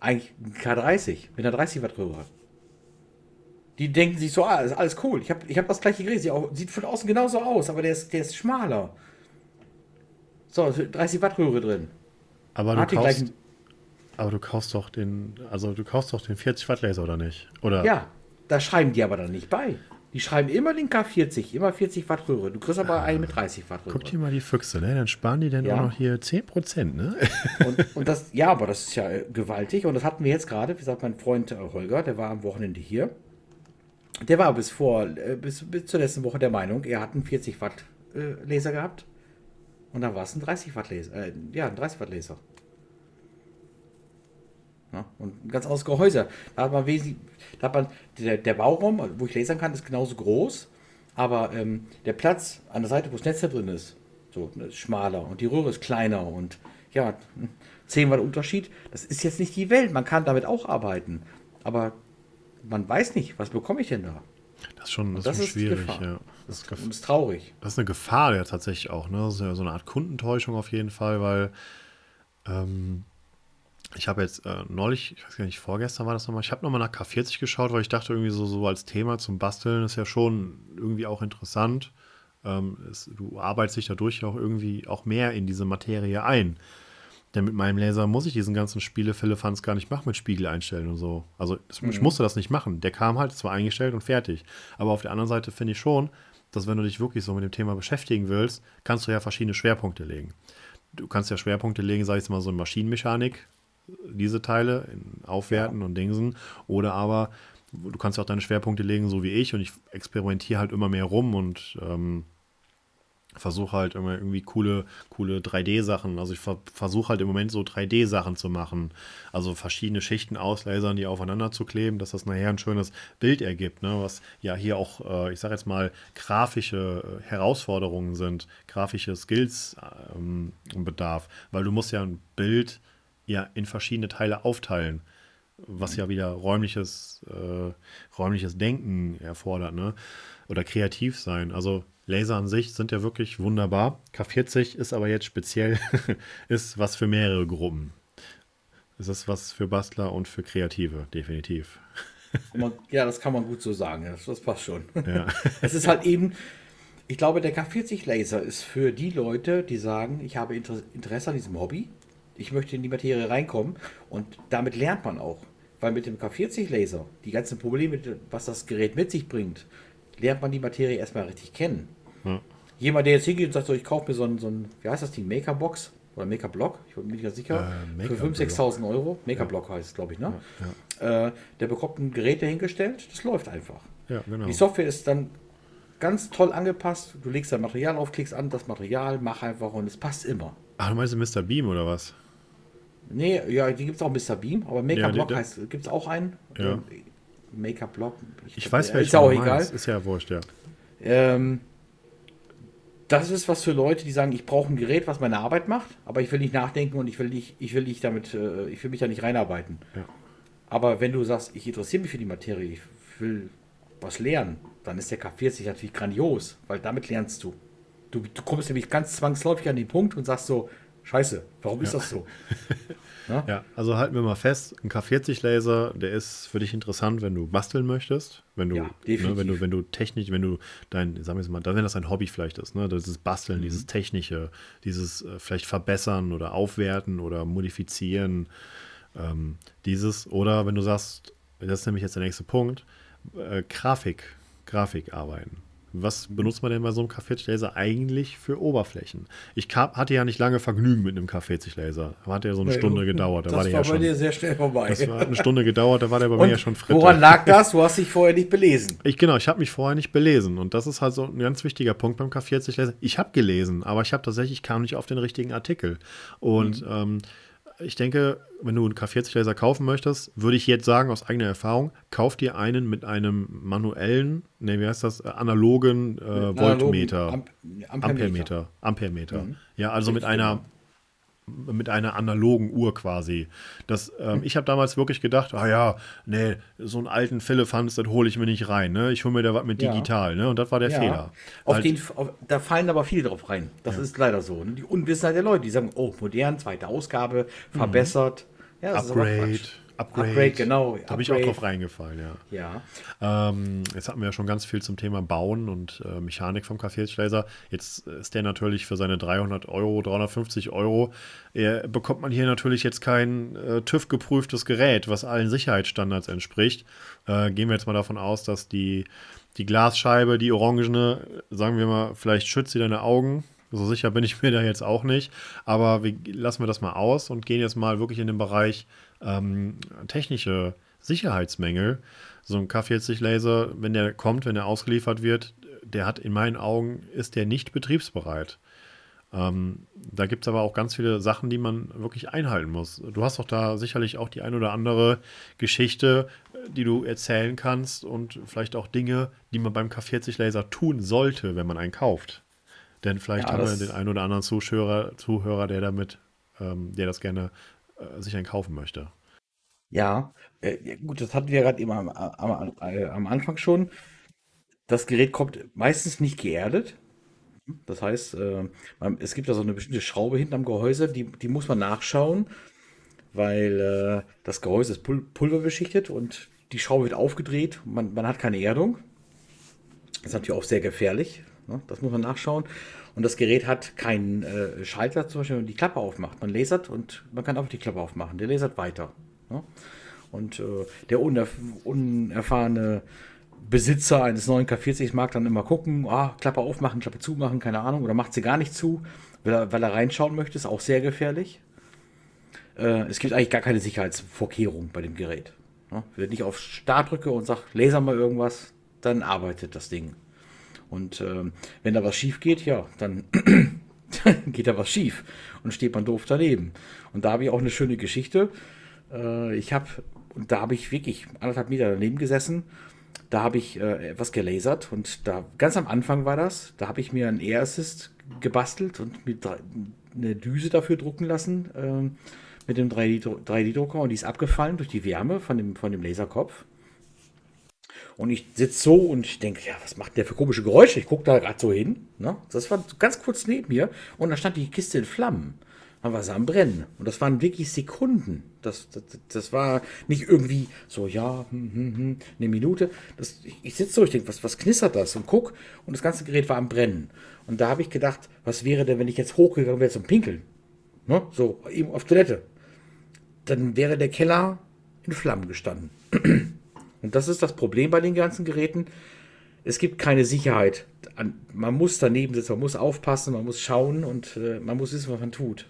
eigentlich einen K30 mit einer 30 Watt Röhre. Die denken sich so, ah, ist alles cool. Ich habe ich hab das gleiche Gerät, sieht, auch, sieht von außen genauso aus, aber der ist, der ist schmaler. So, 30 Watt Röhre drin. aber, du Hat kaufst, aber du kaufst doch den, also du kaufst doch den 40 Watt Laser oder nicht? Oder? ja, da schreiben die aber dann nicht bei. Die schreiben immer den K40, immer 40 Watt Röhre. Du kriegst aber einen mit 30 Watt Guck Röhre. dir mal die Füchse, ne? Dann sparen die denn Ja. auch noch hier 10%, ne? *laughs* Und, und das, ja, aber das ist ja äh, gewaltig. Und das hatten wir jetzt gerade, wie gesagt, mein Freund äh, Holger, der war am Wochenende hier. Der war bis vor, äh, bis, bis zur letzten Woche der Meinung, er hat einen 40 Watt äh, Laser gehabt. Und dann war es ein 30 Watt Laser. Äh, ja, ein 30 Watt Laser. Ja, und ein ganz anderes Gehäuse. Da hat man wesentlich, da hat man, der, der Bauraum, wo ich lasern kann, ist genauso groß. Aber ähm, der Platz an der Seite, wo das Netz da drin ist, so ne, ist schmaler und die Röhre ist kleiner und ja, 10 Watt Unterschied, das ist jetzt nicht die Welt. Man kann damit auch arbeiten. Aber man weiß nicht, was bekomme ich denn da? Das ist schon, das Das ist schwierig, Gefahr. ja. Das ist, ist traurig. das ist eine Gefahr ja tatsächlich auch, ne? Das ist ja so eine Art Kundentäuschung auf jeden Fall, weil ähm, ich habe jetzt äh, neulich, ich weiß gar nicht, vorgestern war das nochmal, ich habe nochmal nach K40 geschaut, weil ich dachte irgendwie so, so als Thema zum Basteln ist ja schon irgendwie auch interessant. Ähm, es, du arbeitest dich dadurch auch irgendwie auch mehr in diese Materie ein. Denn mit meinem Laser muss ich diesen ganzen Spiele-Philippans gar nicht machen mit Spiegel einstellen und so. Also das, ich musste das nicht machen. Der kam halt, es war eingestellt und fertig. Aber auf der anderen Seite finde ich schon, dass wenn du dich wirklich so mit dem Thema beschäftigen willst, kannst du ja verschiedene Schwerpunkte legen. Du kannst ja Schwerpunkte legen, sag ich jetzt mal so in Maschinenmechanik, diese Teile, in Aufwerten und Dingsen. Oder aber du kannst ja auch deine Schwerpunkte legen, so wie ich. Und ich experimentiere halt immer mehr rum und ähm, versuche halt immer irgendwie coole, coole 3D-Sachen. Also ich ver versuche halt im Moment so 3D-Sachen zu machen. Also verschiedene Schichten auslasern, die aufeinander zu kleben, dass das nachher ein schönes Bild ergibt. Ne? Was ja hier auch, äh, ich sage jetzt mal, grafische äh, Herausforderungen sind, grafische Skills ähm, bedarf. Weil du musst ja ein Bild ja in verschiedene Teile aufteilen was ja wieder räumliches, äh, räumliches Denken erfordert, ne? Oder kreativ sein. Also Laser an sich sind ja wirklich wunderbar. K40 ist aber jetzt speziell, *laughs* ist was für mehrere Gruppen. Es ist was für Bastler und für Kreative, definitiv. Ja, das kann man gut so sagen. Das, das passt schon. Ja. *laughs* Es ist halt eben, ich glaube, der K40 Laser ist für die Leute, die sagen, ich habe Inter Interesse an diesem Hobby, ich möchte in die Materie reinkommen und damit lernt man auch. Weil mit dem K40 Laser, die ganzen Probleme, was das Gerät mit sich bringt, lernt man die Materie erstmal richtig kennen. Ja. Jemand, der jetzt hingeht und sagt, so, ich kaufe mir so ein, so ein, wie heißt das Ding, Maker-Box oder Maker-Block, ich bin mir nicht ganz sicher, Äh, für Maker 5.000, 6.000 Euro, Maker-Block heißt es, glaube ich, ne? Äh, der bekommt ein Gerät dahingestellt, das läuft einfach. Ja, genau. Die Software ist dann ganz toll angepasst. Du legst dein Material auf, klickst an das Material, mach einfach und es passt immer. Ach, du meinst Mr. Beam oder was? Nee, ja, die gibt es auch Mr. Beam, aber Maker Ja, heißt, gibt es auch einen? Ja. Ähm, Maker Block. Ich weiß, ja, welchen Ist ja auch egal. Ist ja wurscht, ja. Ähm, das ist was für Leute, die sagen, ich brauche ein Gerät, was meine Arbeit macht, aber ich will nicht nachdenken und ich will nicht, ich will nicht damit, äh, ich will mich da nicht reinarbeiten. Ja. Aber wenn du sagst, ich interessiere mich für die Materie, ich will was lernen, dann ist der K40 natürlich grandios, weil damit lernst du. Du, du kommst nämlich ganz zwangsläufig an den Punkt und sagst so, scheiße, warum ist das so? *laughs* Ja, also halten wir mal fest, ein K40-Laser, der ist für dich interessant, wenn du basteln möchtest, wenn du, Ja, ne, wenn du, wenn du technisch, wenn du dein, sagen wir es mal, wenn das ein Hobby vielleicht ist, ne, dieses Mhm. Basteln, dieses Technische, dieses äh, vielleicht verbessern oder aufwerten oder modifizieren, ähm, dieses, oder wenn du sagst, das ist nämlich jetzt der nächste Punkt, äh, Grafik, Grafik arbeiten. Was benutzt man denn bei so einem K40-Laser eigentlich für Oberflächen? Ich kam, hatte ja nicht lange Vergnügen mit einem K40-Laser. Hat ja so eine Stunde gedauert. Da das war war ja bei schon. dir sehr schnell vorbei. Das war eine Stunde gedauert, da war der bei *laughs* und mir ja schon fritt. woran lag das? Du hast dich vorher nicht belesen. Ich genau, ich habe mich vorher nicht belesen und das ist halt so ein ganz wichtiger Punkt beim K40 Laser. Ich habe gelesen, aber ich habe tatsächlich kam nicht auf den richtigen Artikel und ähm, ich denke, wenn du einen K40-Laser kaufen möchtest, würde ich jetzt sagen, aus eigener Erfahrung, kauf dir einen mit einem manuellen, ne, wie heißt das, äh, analogen äh, Voltmeter. Amp Ampermeter. Ampermeter. Ampermeter. Mhm. Ja, also mit einer mit einer analogen Uhr quasi. Das, ähm, ich habe damals wirklich gedacht, ah ja, nee, so einen alten Philippans, das hole ich mir nicht rein. Ne? Ich hole mir da was mit digital. Ja. Ne? Und das war der ja. Fehler. Auf halt, den, auf, da fallen aber viele drauf rein. Das ja. ist leider so. Ne? Die Unwissenheit der Leute, die sagen, oh, modern, zweite Ausgabe, mhm. verbessert. Mhm. Ja, Upgrade. Upgrade. Upgrade, genau. Da bin ich auch drauf reingefallen, ja. Ja. Ähm, jetzt hatten wir ja schon ganz viel zum Thema Bauen und äh, Mechanik vom Kaffeeschläser. Jetzt ist der natürlich für seine 300 Euro, 350 Euro, er, bekommt man hier natürlich jetzt kein äh, TÜV-geprüftes Gerät, was allen Sicherheitsstandards entspricht. Äh, gehen wir jetzt mal davon aus, dass die, die Glasscheibe, die orangene, sagen wir mal, vielleicht schützt sie deine Augen. So sicher bin ich mir da jetzt auch nicht. Aber wir, lassen wir das mal aus und gehen jetzt mal wirklich in den Bereich ähm, technische Sicherheitsmängel. So ein K40-Laser, wenn der kommt, wenn er ausgeliefert wird, der hat in meinen Augen, ist der nicht betriebsbereit. Ähm, da gibt es aber auch ganz viele Sachen, die man wirklich einhalten muss. Du hast doch da sicherlich auch die ein oder andere Geschichte, die du erzählen kannst und vielleicht auch Dinge, die man beim K40-Laser tun sollte, wenn man einen kauft. Denn vielleicht ja, haben wir den einen oder anderen Zuhörer, Zuhörer der damit, ähm, der das gerne äh, sich einen kaufen möchte. Ja, äh, gut, das hatten wir gerade eben am, am, äh, am Anfang schon. Das Gerät kommt meistens nicht geerdet. Das heißt, äh, man, es gibt da so eine bestimmte Schraube hinten am Gehäuse, die, die muss man nachschauen, weil äh, das Gehäuse ist pul pulverbeschichtet und die Schraube wird aufgedreht. Man, man hat keine Erdung. Das ist natürlich auch sehr gefährlich. Ne? Das muss man nachschauen. Und das Gerät hat keinen äh, Schalter, zum Beispiel, wenn man die Klappe aufmacht. Man lasert und man kann einfach die Klappe aufmachen. Der lasert weiter. Ne? Und äh, der unerf unerfahrene Besitzer eines neuen K40 mag dann immer gucken, ah, Klappe aufmachen, Klappe zumachen, keine Ahnung, oder macht sie gar nicht zu, weil er, weil er reinschauen möchte, ist auch sehr gefährlich. Äh, es gibt eigentlich gar keine Sicherheitsvorkehrung bei dem Gerät. Ne? Wenn ich auf Start drücke und sage, laser mal irgendwas, dann arbeitet das Ding. Und äh, wenn da was schief geht, ja, dann *clears throat* geht da was schief und steht man doof daneben. Und da habe ich auch eine schöne Geschichte. Äh, ich habe, und da habe ich wirklich anderthalb Meter daneben gesessen. Da habe ich äh, etwas gelasert und da ganz am Anfang war das. Da habe ich mir einen Air Assist gebastelt und mit eine Düse dafür drucken lassen äh, mit dem 3D-Drucker und die ist abgefallen durch die Wärme von dem, von dem Laserkopf. Und ich sitze so und ich denke, ja, was macht der für komische Geräusche? Ich gucke da gerade so hin. Ne? Das war ganz kurz neben mir und da stand die Kiste in Flammen. Dann war sie am Brennen. Und das waren wirklich Sekunden. Das, das, das war nicht irgendwie so, ja, hm, hm, hm, eine Minute. Das, ich, ich sitze so, ich denke, was, was knistert das? Und guck, und das ganze Gerät war am Brennen. Und da habe ich gedacht, was wäre denn, wenn ich jetzt hochgegangen wäre zum Pinkeln? Ne? So, eben auf Toilette. Dann wäre der Keller in Flammen gestanden. *clears throat* Und das ist das Problem bei den ganzen Geräten. Es gibt keine Sicherheit. Man muss daneben sitzen, man muss aufpassen, man muss schauen und äh, man muss wissen, was man tut.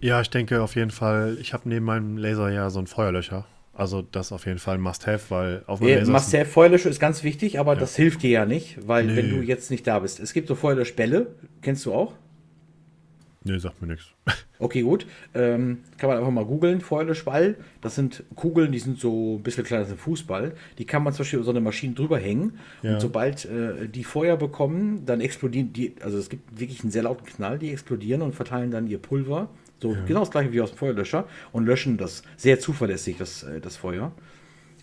Ja, ich denke auf jeden Fall, ich habe neben meinem Laser ja so ein Feuerlöcher. Also das auf jeden Fall Must-Have, weil auf dem ja, Laser Must-Have Feuerlöscher ist ganz wichtig, aber ja. das hilft dir ja nicht, weil nee. wenn du jetzt nicht da bist. Es gibt so Feuerlöschbälle, kennst du auch? Nee, sagt mir nichts. *laughs* Okay, gut. Ähm, kann man einfach mal googeln. Feuerlöschball. Das sind Kugeln, die sind so ein bisschen kleiner als ein Fußball. Die kann man zum Beispiel über so eine Maschine drüber hängen. Ja. Und sobald äh, die Feuer bekommen, dann explodieren die. Also es gibt wirklich einen sehr lauten Knall, die explodieren und verteilen dann ihr Pulver. So ja. genau das gleiche wie aus dem Feuerlöscher und löschen das sehr zuverlässig, das, äh, das Feuer.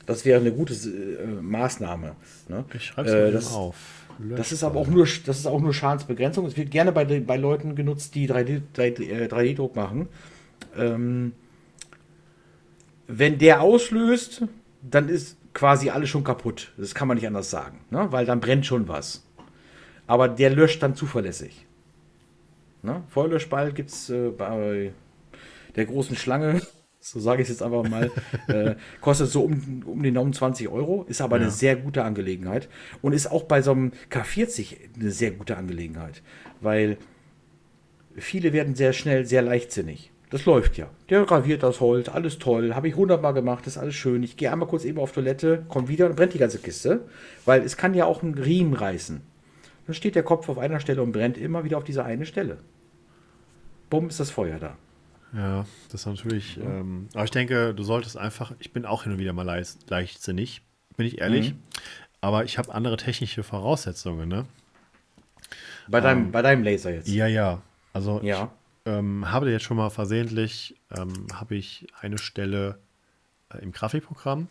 Das wäre eine gute äh, Maßnahme. Ne? Ich schreibe es äh, auf. Das ist aber auch nur, das ist auch nur Schadensbegrenzung. Es wird gerne bei, bei Leuten genutzt, die 3D-Druck äh, machen. Ähm, wenn der auslöst, dann ist quasi alles schon kaputt. Das kann man nicht anders sagen, ne? weil dann brennt schon was. Aber der löscht dann zuverlässig. Ne? Feuerlöschball gibt es äh, bei der großen Schlange so sage ich es jetzt einfach mal, *laughs* äh, kostet so um, um die 29 Euro, ist aber ja. eine sehr gute Angelegenheit und ist auch bei so einem K40 eine sehr gute Angelegenheit, weil viele werden sehr schnell sehr leichtsinnig. Das läuft ja. Der graviert das Holz, alles toll, habe ich hundertmal gemacht, ist alles schön. Ich gehe einmal kurz eben auf Toilette, komme wieder und brennt die ganze Kiste, weil es kann ja auch einen Riemen reißen. Dann steht der Kopf auf einer Stelle und brennt immer wieder auf dieser eine Stelle. Bumm ist das Feuer da. Ja, das ist natürlich. Ja. Ähm, aber ich denke, du solltest einfach. Ich bin auch hin und wieder mal leicht, leichtsinnig, bin ich ehrlich. Mhm. Aber ich habe andere technische Voraussetzungen, ne? Bei deinem, ähm, bei deinem Laser jetzt? Ja, ja. Also ja. ich ähm, habe jetzt schon mal versehentlich, ähm, habe ich eine Stelle äh, im Grafikprogramm,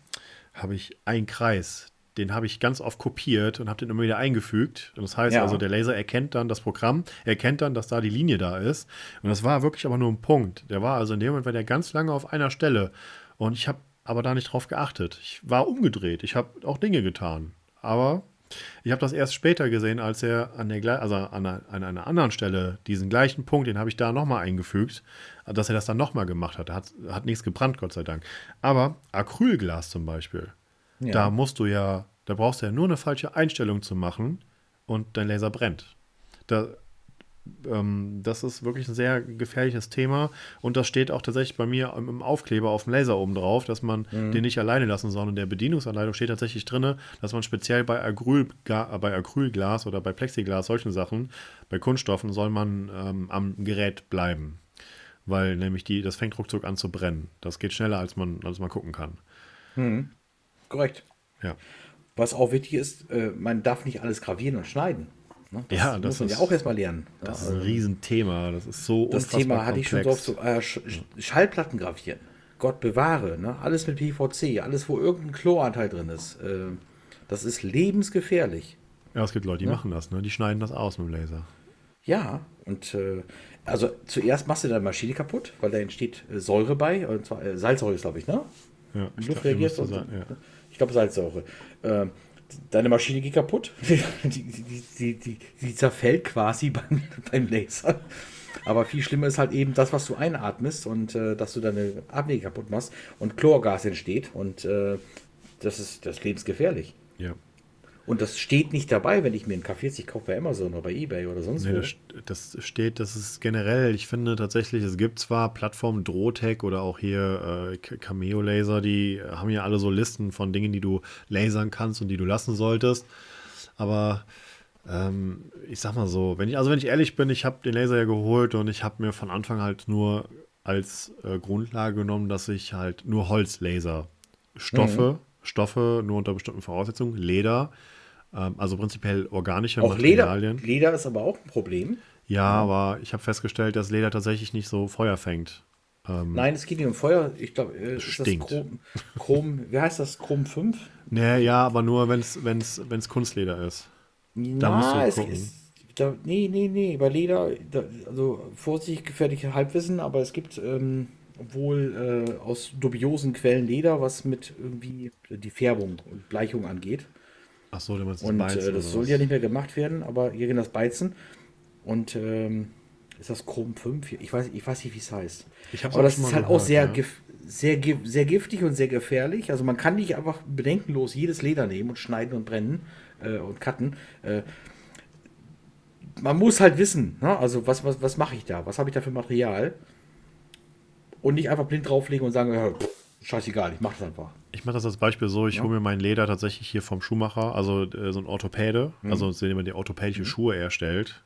habe ich einen Kreis, den habe ich ganz oft kopiert und habe den immer wieder eingefügt. Und das heißt ja. also, der Laser erkennt dann das Programm, erkennt dann, dass da die Linie da ist. Und das war wirklich aber nur ein Punkt. Der war also in dem Moment war der ganz lange auf einer Stelle. Und ich habe aber da nicht drauf geachtet. Ich war umgedreht. Ich habe auch Dinge getan. Aber ich habe das erst später gesehen, als er an der also an einer, an einer anderen Stelle diesen gleichen Punkt, den habe ich da nochmal eingefügt, dass er das dann nochmal gemacht hat. Hat, hat nichts gebrannt, Gott sei Dank. Aber Acrylglas zum Beispiel, ja. Da musst du ja, da brauchst du ja nur eine falsche Einstellung zu machen und dein Laser brennt. Da, ähm, das ist wirklich ein sehr gefährliches Thema und das steht auch tatsächlich bei mir im, Aufkleber auf dem Laser oben drauf, dass man mhm. den nicht alleine lassen soll. Und in der Bedienungsanleitung steht tatsächlich drin, dass man speziell bei, Acryl, bei Acrylglas oder bei Plexiglas, solchen Sachen, bei Kunststoffen, soll man ähm, am Gerät bleiben. Weil nämlich die, das fängt ruckzuck an zu brennen. Das geht schneller, als man, als man gucken kann. Mhm. Korrekt. Ja. Was auch wichtig ist, äh, man darf nicht alles gravieren und schneiden. Ne? Das ja, das muss man ja auch erstmal lernen. Das ist ein Riesenthema. Das ist so Das Thema hatte ich schon so oft so, äh, Sch Schallplatten gravieren. Gott bewahre. Ne? Alles mit PVC, alles, wo irgendein Chloranteil drin ist. Äh, das ist lebensgefährlich. Ja, es gibt Leute, die ja? machen das, ne? Die schneiden das aus mit dem Laser. Ja, und äh, also zuerst machst du deine Maschine kaputt, weil da entsteht äh, Säure bei, und zwar äh, Salzsäure ist, glaube ich, ne? Ja, Luft reagiert und, sein, ja. Ich glaube Salzsäure. Äh, deine Maschine geht kaputt. *laughs* die, die, die, die, zerfällt quasi *laughs* beim, beim Laser. Aber viel schlimmer ist halt eben das, was du einatmest und äh, dass du deine Abwege kaputt machst und Chlorgas entsteht. Und äh, das ist das lebensgefährlich. Ja. Und das steht nicht dabei, wenn ich mir einen K40 kaufe bei Amazon oder bei Ebay oder sonst nee, wo. Das, steht, das ist generell, ich finde tatsächlich, es gibt zwar Plattformen Drotec oder auch hier äh, Cameo Laser, die haben ja alle so Listen von Dingen, die du lasern kannst und die du lassen solltest. Aber ähm, ich sag mal so, wenn ich, also wenn ich ehrlich bin, ich habe den Laser ja geholt und ich habe mir von Anfang halt nur als äh, Grundlage genommen, dass ich halt nur Holzlaser, Stoffe, mhm. Stoffe nur unter bestimmten Voraussetzungen, Leder, also prinzipiell organische auch Materialien. Leder, Leder ist aber auch ein Problem. Ja, aber ich habe festgestellt, dass Leder tatsächlich nicht so Feuer fängt. Ähm, Nein, es geht nicht um Feuer. Ich glaube, äh, stinkt. Chrom, Chrom, wie heißt das? Chrom 5? Nee, ja, aber nur, wenn es wenn's, Kunstleder ist. Da Na, musst du es gucken. Ist, da, nee, nee, nee. Bei Leder, da, also vorsichtig gefährliche Halbwissen, aber es gibt ähm, wohl äh, aus dubiosen Quellen Leder, was mit irgendwie die Färbung und Bleichung angeht. Ach so, du meinst das Und Beizen, äh, das soll was? ja nicht mehr gemacht werden, aber hier gehen das Beizen. Und ähm, ist das Chrom 5? Ich weiß, ich weiß nicht, wie es heißt. aber das ist halt gehört, auch sehr, ja. gif sehr, gif sehr giftig und sehr gefährlich. Also man kann nicht einfach bedenkenlos jedes Leder nehmen und schneiden und brennen äh, und cutten. Äh, man muss halt wissen, ne? also was, was, was mache ich da? Was habe ich da für Material? Und nicht einfach blind drauflegen und sagen, ja, pff, scheißegal, ich mache das einfach. Ich mache das als Beispiel so, ich ja. hole mir mein Leder tatsächlich hier vom Schuhmacher, also äh, so ein Orthopäde, mhm. also jemand, der orthopädische mhm. Schuhe erstellt.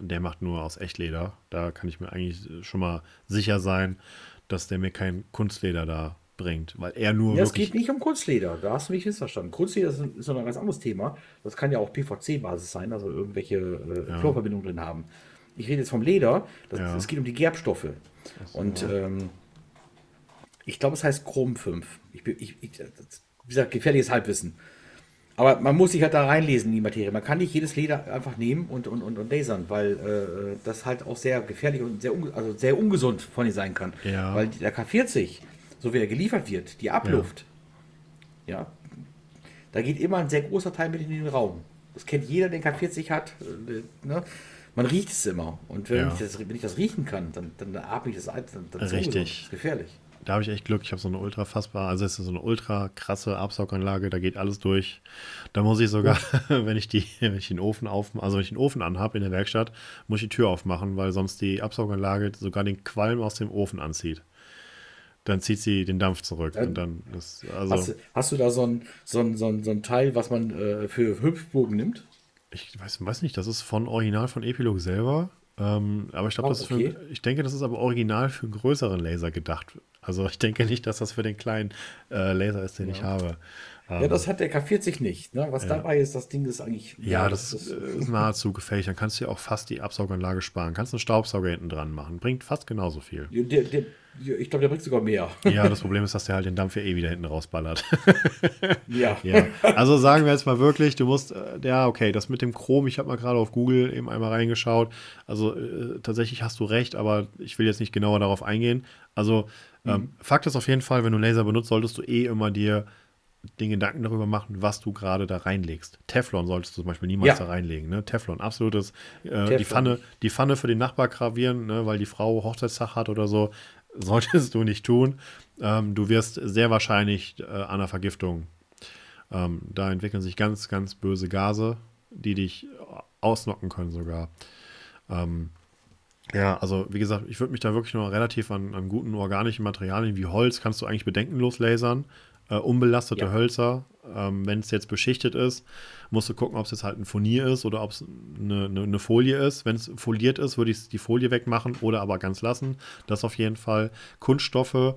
Der macht nur aus Echtleder. Da kann ich mir eigentlich schon mal sicher sein, dass der mir kein Kunstleder da bringt, weil er nur. Ja, es geht nicht um Kunstleder, da hast du mich missverstanden. Kunstleder ist, ist ein ganz anderes Thema. Das kann ja auch PVC-Basis sein, also irgendwelche äh, ja. Chlorverbindungen drin haben. Ich rede jetzt vom Leder, es ja. geht um die Gerbstoffe. So, Und ähm, ich glaube, es heißt Chrom 5. Ich, ich, ich, wie gesagt, gefährliches Halbwissen. Aber man muss sich halt da reinlesen in die Materie. Man kann nicht jedes Leder einfach nehmen und, und, und, und lasern, weil äh, das halt auch sehr gefährlich und sehr, also sehr ungesund von dir sein kann. Ja. Weil der K40, so wie er geliefert wird, die Abluft, ja. ja, da geht immer ein sehr großer Teil mit in den Raum. Das kennt jeder, der K40 hat. Äh, ne? Man riecht es immer. Und wenn, ja. ich, das, wenn ich das riechen kann, dann, dann atme ich das ein. Dann, dann Richtig. Das ist gefährlich da habe ich echt Glück. Ich habe so eine ultra fassbar, also es ist so eine ultra krasse Absauganlage, da geht alles durch. Da muss ich sogar, *laughs* wenn ich die, wenn ich den Ofen auf, also wenn ich den Ofen anhabe in der Werkstatt, muss ich die Tür aufmachen, weil sonst die Absauganlage sogar den Qualm aus dem Ofen anzieht. Dann zieht sie den Dampf zurück ja. und dann ist, also. Hast, hast, du da so ein, so ein, so ein, so ein Teil, was man äh, für Hüpfbogen nimmt? Ich weiß, weiß nicht, das ist von Original von Epilog selber. Ähm, aber ich glaube, Oh, das ist okay. für, ich denke, das ist aber original für einen größeren Laser gedacht. Also ich denke nicht, dass das für den kleinen äh, Laser ist, den ich habe. Ja, das hat der K40 nicht. Ne? Was dabei ist, das Ding ist eigentlich. Ja, das ist, ist nahezu gefährlich. Dann kannst du ja auch fast die Absauganlage sparen. Kannst einen Staubsauger hinten dran machen. Bringt fast genauso viel. Der, der, ich glaube, der bringt sogar mehr. Ja, das Problem ist, dass der halt den Dampf ja eh wieder hinten rausballert. *laughs* Ja. ja. Also sagen wir jetzt mal wirklich, du musst, äh, ja, okay, das mit dem Chrom, ich habe mal gerade auf Google eben einmal reingeschaut. Also äh, tatsächlich hast du recht, aber ich will jetzt nicht genauer darauf eingehen. Also ähm, Fakt ist auf jeden Fall, wenn du Laser benutzt, solltest du eh immer dir den Gedanken darüber machen, was du gerade da reinlegst. Teflon solltest du zum Beispiel niemals Ja. da reinlegen. Ne? Teflon, absolutes. Äh, Teflon. Die, Pfanne, die Pfanne für den Nachbar gravieren, ne? weil die Frau Hochzeitstag hat oder so, *laughs* solltest du nicht tun. Ähm, du wirst sehr wahrscheinlich äh, an einer Vergiftung. Ähm, da entwickeln sich ganz, ganz böse Gase, die dich ausnocken können sogar. Ähm, ja, also wie gesagt, ich würde mich da wirklich nur relativ an, an guten organischen Materialien wie Holz kannst du eigentlich bedenkenlos lasern. Äh, unbelastete Ja. Hölzer, ähm, wenn es jetzt beschichtet ist, musst du gucken, ob es jetzt halt ein Furnier ist oder ob es eine, eine, eine Folie ist. Wenn es foliert ist, würde ich die Folie wegmachen oder aber ganz lassen. Das auf jeden Fall. Kunststoffe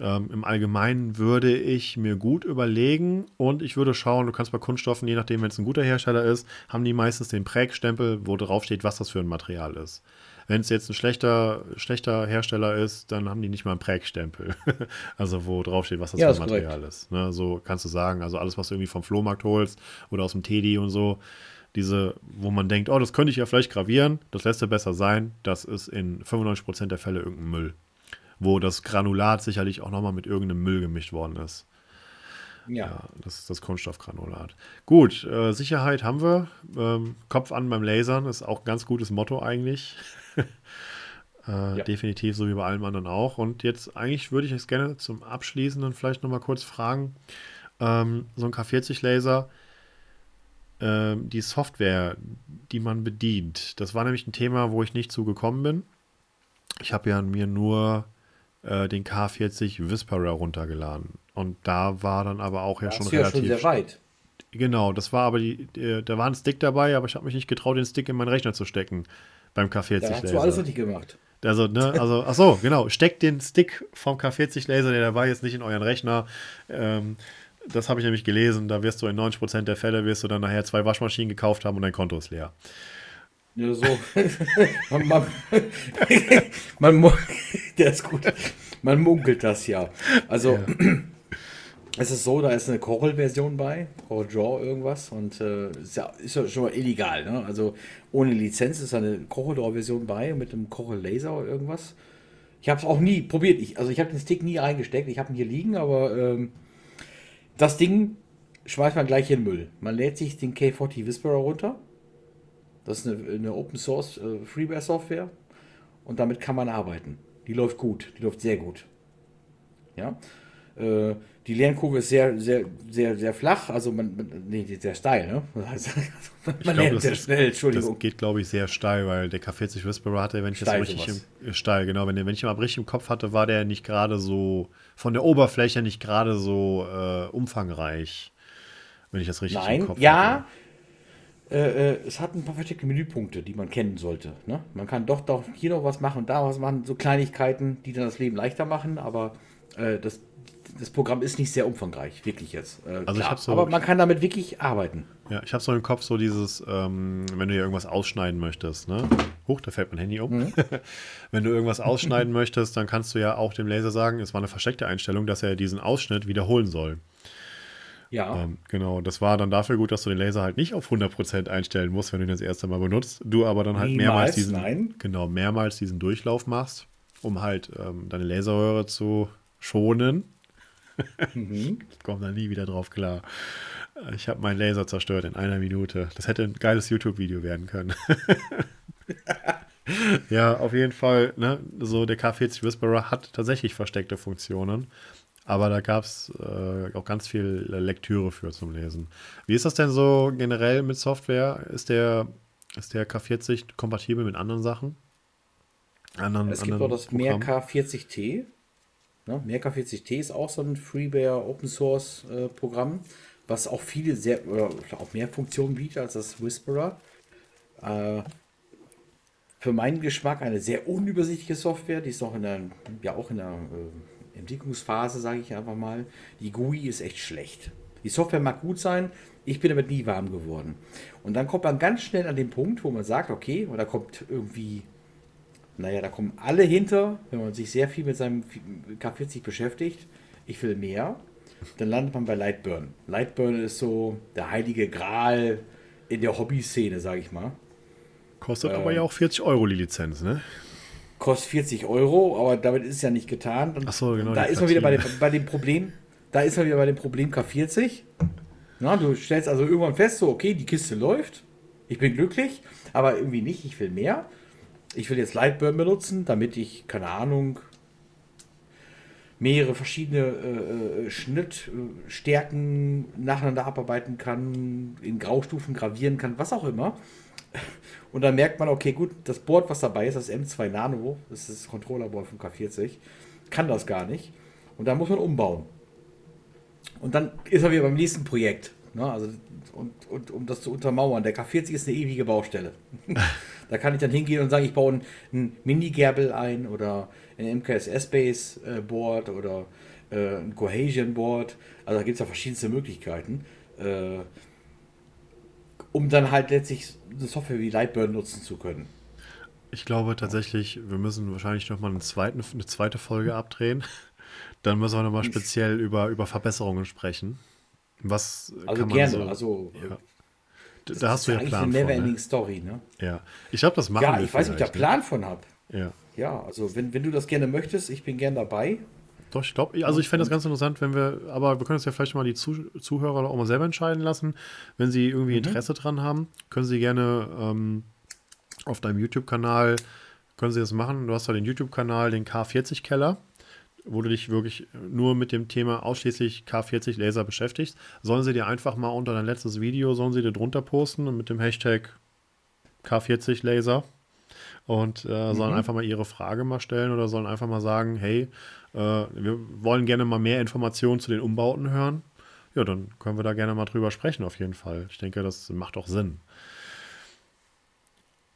ähm, im Allgemeinen würde ich mir gut überlegen und ich würde schauen, du kannst bei Kunststoffen, je nachdem, wenn es ein guter Hersteller ist, haben die meistens den Prägstempel, wo drauf steht, was das für ein Material ist. Wenn es jetzt ein schlechter, schlechter Hersteller ist, dann haben die nicht mal einen Prägstempel. *laughs* also wo drauf steht, was das Ja, für ein korrekt. Material ist. Ne, so kannst du sagen, also alles, was du irgendwie vom Flohmarkt holst oder aus dem Teddy und so, diese, wo man denkt, oh, das könnte ich ja vielleicht gravieren, das lässt ja besser sein, das ist in 95% der Fälle irgendein Müll wo das Granulat sicherlich auch nochmal mit irgendeinem Müll gemischt worden ist. Ja. Ja, das ist das Kunststoffgranulat. Gut, äh, Sicherheit haben wir. Ähm, Kopf an beim Lasern ist auch ein ganz gutes Motto eigentlich. *laughs* äh, Ja. Definitiv, so wie bei allem anderen auch. Und jetzt eigentlich würde ich es gerne zum Abschließenden vielleicht nochmal kurz fragen. Ähm, so ein K40-Laser, ähm, die Software, die man bedient, das war nämlich ein Thema, wo ich nicht zugekommen bin. Ich habe ja mir nur äh, den K40 Whisperer runtergeladen. Und da war dann aber auch ja Das schon ist ja relativ. schon sehr weit. Genau, das war aber die, die, da war ein Stick dabei, aber ich habe mich nicht getraut, den Stick in meinen Rechner zu stecken beim K40 Da hast du Laser. alles richtig gemacht. Also, ne, also, ach so, genau. Steckt den Stick vom K40 Laser, der dabei ist, nicht in euren Rechner. Ähm, das habe ich nämlich gelesen. Da wirst du in 90% der Fälle wirst du dann nachher zwei Waschmaschinen gekauft haben und dein Konto ist leer. Ja, so. man, man, man, der ist gut. Man munkelt das ja. Also, es ist so, da ist eine Corel-Version bei, Corel Draw irgendwas und äh, ist, ja, ist ja schon mal illegal. Ne? Also, ohne Lizenz ist da eine Corel Draw-Version bei mit einem Corel Laser oder irgendwas. Ich habe es auch nie probiert. Ich, also, ich habe den Stick nie eingesteckt. Ich habe ihn hier liegen, aber ähm, das Ding schmeißt man gleich in den Müll. Man lädt sich den K40 Whisperer runter. Das ist eine, eine Open Source äh, Freeware Software und damit kann man arbeiten. Die läuft gut, die läuft sehr gut. Ja. Äh, die Lernkurve ist sehr, sehr, sehr, sehr flach, also man, man nee, sehr steil, ne? *laughs* Also, man Ich glaub, lernt das sehr ist- schnell, Entschuldigung. Das geht, glaube ich, sehr steil, weil der K40 Whisperer hatte, wenn ich Steil das richtig sowas. im, steil, genau, wenn, wenn ich ihn mal richtig im Kopf hatte, war der nicht gerade so von der Oberfläche nicht gerade so äh, umfangreich, wenn ich das richtig im Nein, Kopf ja. hatte. Äh, äh, es hat ein paar versteckte Menüpunkte, die man kennen sollte. Ne? Man kann doch, doch hier noch was machen und da was machen, so Kleinigkeiten, die dann das Leben leichter machen, aber äh, das, das Programm ist nicht sehr umfangreich, wirklich jetzt. Äh, Also hab so- aber man kann damit wirklich arbeiten. Ja, ich habe so im Kopf so dieses, ähm, wenn du hier irgendwas ausschneiden möchtest, ne? Huch, da fällt mein Handy um. Mhm. *laughs* wenn du irgendwas ausschneiden möchtest, dann kannst du ja auch dem Laser sagen, es war eine versteckte Einstellung, dass er diesen Ausschnitt wiederholen soll. Ja. Ähm, genau, das war dann dafür gut, dass du den Laser halt nicht auf 100% einstellen musst, wenn du ihn das erste Mal benutzt. Du aber dann halt Niemals, mehrmals diesen, nein. genau, mehrmals diesen Durchlauf machst, um halt ähm, deine Laserröhre zu schonen. *laughs* Mhm. Ich komme da nie wieder drauf klar. Ich habe meinen Laser zerstört in einer Minute. Das hätte ein geiles YouTube-Video werden können. *laughs* ja, auf jeden Fall, ne, so der K40 Whisperer hat tatsächlich versteckte Funktionen. Aber da gab es äh, auch ganz viel Lektüre für zum Lesen. Wie ist das denn so generell mit Software? Ist der, ist der K40 kompatibel mit anderen Sachen? Anderen, Es gibt auch das Programmen? Merk K40T. Ne? Merk K40T ist auch so ein Freeware Open Source äh, Programm, was auch viele sehr, oder auch mehr Funktionen bietet als das Whisperer. Äh, für meinen Geschmack eine sehr unübersichtliche Software. Die ist auch in der, ja auch in der äh, Entwicklungsphase, sage ich einfach mal. Die GUI ist echt schlecht. Die Software mag gut sein, ich bin damit nie warm geworden. Und dann kommt man ganz schnell an den Punkt, wo man sagt, okay, und da kommt irgendwie, naja, da kommen alle hinter, wenn man sich sehr viel mit seinem K40 beschäftigt. Ich will mehr. Dann landet man bei Lightburn. Lightburn ist so der heilige Gral in der Hobby-Szene, sage ich mal. Kostet aber ja auch 40 Euro die Lizenz, ne? Kostet 40 Euro, aber damit ist es ja nicht getan. Ach so, genau, Da ist man wieder bei dem, bei dem Problem, da ist man wieder bei dem Problem K40. Na, du stellst also irgendwann fest, so, okay, die Kiste läuft, ich bin glücklich, aber irgendwie nicht, ich will mehr. Ich will jetzt Lightburn benutzen, damit ich, keine Ahnung, mehrere verschiedene äh, äh, Schnittstärken nacheinander abarbeiten kann, in Graustufen gravieren kann, was auch immer. *laughs* Und dann merkt man, okay, gut, das Board, was dabei ist, das M2 Nano, das ist das Controllerboard vom K40, kann das gar nicht. Und da muss man umbauen. Und dann ist er wieder beim nächsten Projekt. Ne? Also, und, und um das zu untermauern, der K40 ist eine ewige Baustelle. *laughs* da kann ich dann hingehen und sagen, ich baue ein, ein Mini-Gerbel ein oder ein MKS-Base-Board oder äh, ein Cohesion-Board. Also da gibt es ja verschiedenste Möglichkeiten. Äh, um dann halt letztlich eine Software wie Lightburn nutzen zu können. Ich glaube tatsächlich, wir müssen wahrscheinlich nochmal eine, zweiten, eine zweite Folge abdrehen. Dann müssen wir nochmal speziell über, über Verbesserungen sprechen. Was Also kann man gerne, so, also ja. das Da hast ist du ja Plan eine Neverending ne? Story, ne? Ja, ich glaube, das machen Ja, wir ich weiß ob ich da vielleicht, Plan von habe. ne? Ja. Ja, also wenn, wenn du das gerne möchtest, ich bin gern dabei. Doch, ich glaube, also ich fände das ganz interessant, wenn wir, aber wir können uns ja vielleicht mal die Zuh Zuhörer auch mal selber entscheiden lassen. Wenn sie irgendwie Interesse dran haben, können sie gerne ähm, auf deinem YouTube-Kanal, können sie das machen. Du hast ja den YouTube-Kanal, den K40-Keller, wo du dich wirklich nur mit dem Thema ausschließlich K40 Laser beschäftigst. Sollen sie dir einfach mal unter dein letztes Video, sollen sie dir drunter posten und mit dem Hashtag K40 Laser und äh, sollen einfach mal ihre Frage mal stellen oder sollen einfach mal sagen, hey, wir wollen gerne mal mehr Informationen zu den Umbauten hören. Ja, dann können wir da gerne mal drüber sprechen, auf jeden Fall. Ich denke, das macht auch Sinn.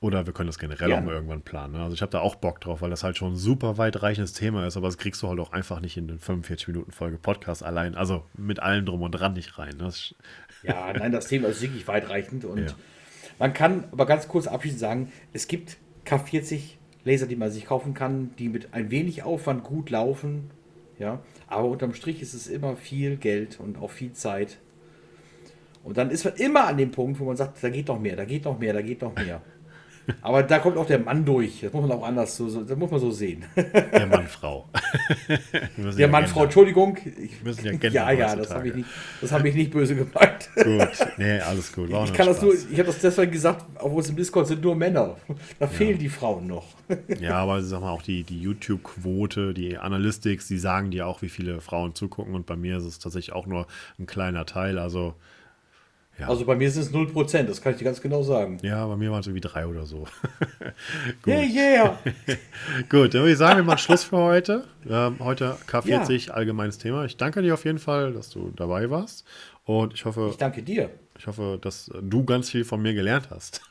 Oder wir können das generell auch Gerne. mal irgendwann planen. ne? Also ich habe da auch Bock drauf, weil das halt schon ein super weitreichendes Thema ist, aber das kriegst du halt auch einfach nicht in den 45 Minuten Folge Podcast allein, also mit allem drum und dran nicht rein. ne? Das Ja, nein, das Thema ist wirklich weitreichend und Ja. man kann aber ganz kurz abschließend sagen, es gibt K40 Laser, die man sich kaufen kann, die mit ein wenig Aufwand gut laufen, ja, aber unterm Strich ist es immer viel Geld und auch viel Zeit. Und dann ist man immer an dem Punkt, wo man sagt, da geht noch mehr, da geht noch mehr, da geht noch mehr. *laughs* Aber da kommt auch der Mann durch. Das muss man auch anders so, so das muss man so sehen. Der Mann, *laughs* Frau. Wir Der ja Mann. Frau, Entschuldigung. Ich, müssen ja *laughs* gendern ja, ja, das habe ich, nicht- das hab ich nicht böse gemeint. Gut, nee, alles gut. War Ich kann das Spaß. nur, ich habe das deswegen gesagt, auf unserem Discord sind nur Männer. Da fehlen die Frauen noch. Ja, aber sag mal, auch die, die YouTube-Quote, die Analytics, die sagen dir auch, wie viele Frauen zugucken. Und bei mir ist es tatsächlich auch nur ein kleiner Teil. Also, ja, Also bei mir sind es 0%, das kann ich dir ganz genau sagen. ja bei mir waren es irgendwie drei oder so. *laughs* Gut. Yeah, yeah. *laughs* Gut, dann würde ich sagen, wir machen Schluss für heute. Ähm, heute K40, allgemeines Thema. Ich danke dir auf jeden Fall, dass du dabei warst. Und ich hoffe, Ich danke dir. ich hoffe, dass du ganz viel von mir gelernt hast. *laughs*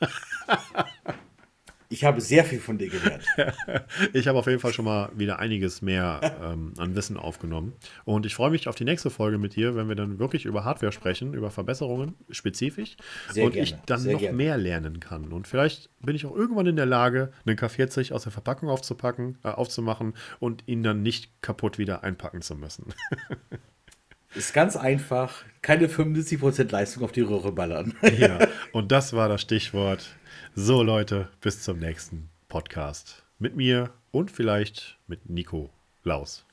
Ich habe sehr viel von dir gelernt. *laughs* Ich habe auf jeden Fall schon mal wieder einiges mehr ähm, an Wissen aufgenommen. Und ich freue mich auf die nächste Folge mit dir, wenn wir dann wirklich über Hardware sprechen, über Verbesserungen spezifisch. Sehr und gerne, ich dann sehr noch gerne. mehr lernen kann. Und vielleicht bin ich auch irgendwann in der Lage, einen K40 aus der Verpackung aufzupacken, äh, aufzumachen und ihn dann nicht kaputt wieder einpacken zu müssen. *laughs* Ist ganz einfach. Keine 75% Leistung auf die Röhre ballern. ja, und das war das Stichwort. So, Leute, bis zum nächsten Podcast. Mit mir und vielleicht mit Nico Laus.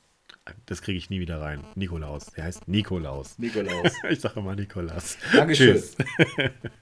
Das kriege ich nie wieder rein. Nikolaus. Der heißt Nikolaus. Nikolaus. *laughs* Ich sage immer Nikolas. Dankeschön. Tschüss. *laughs*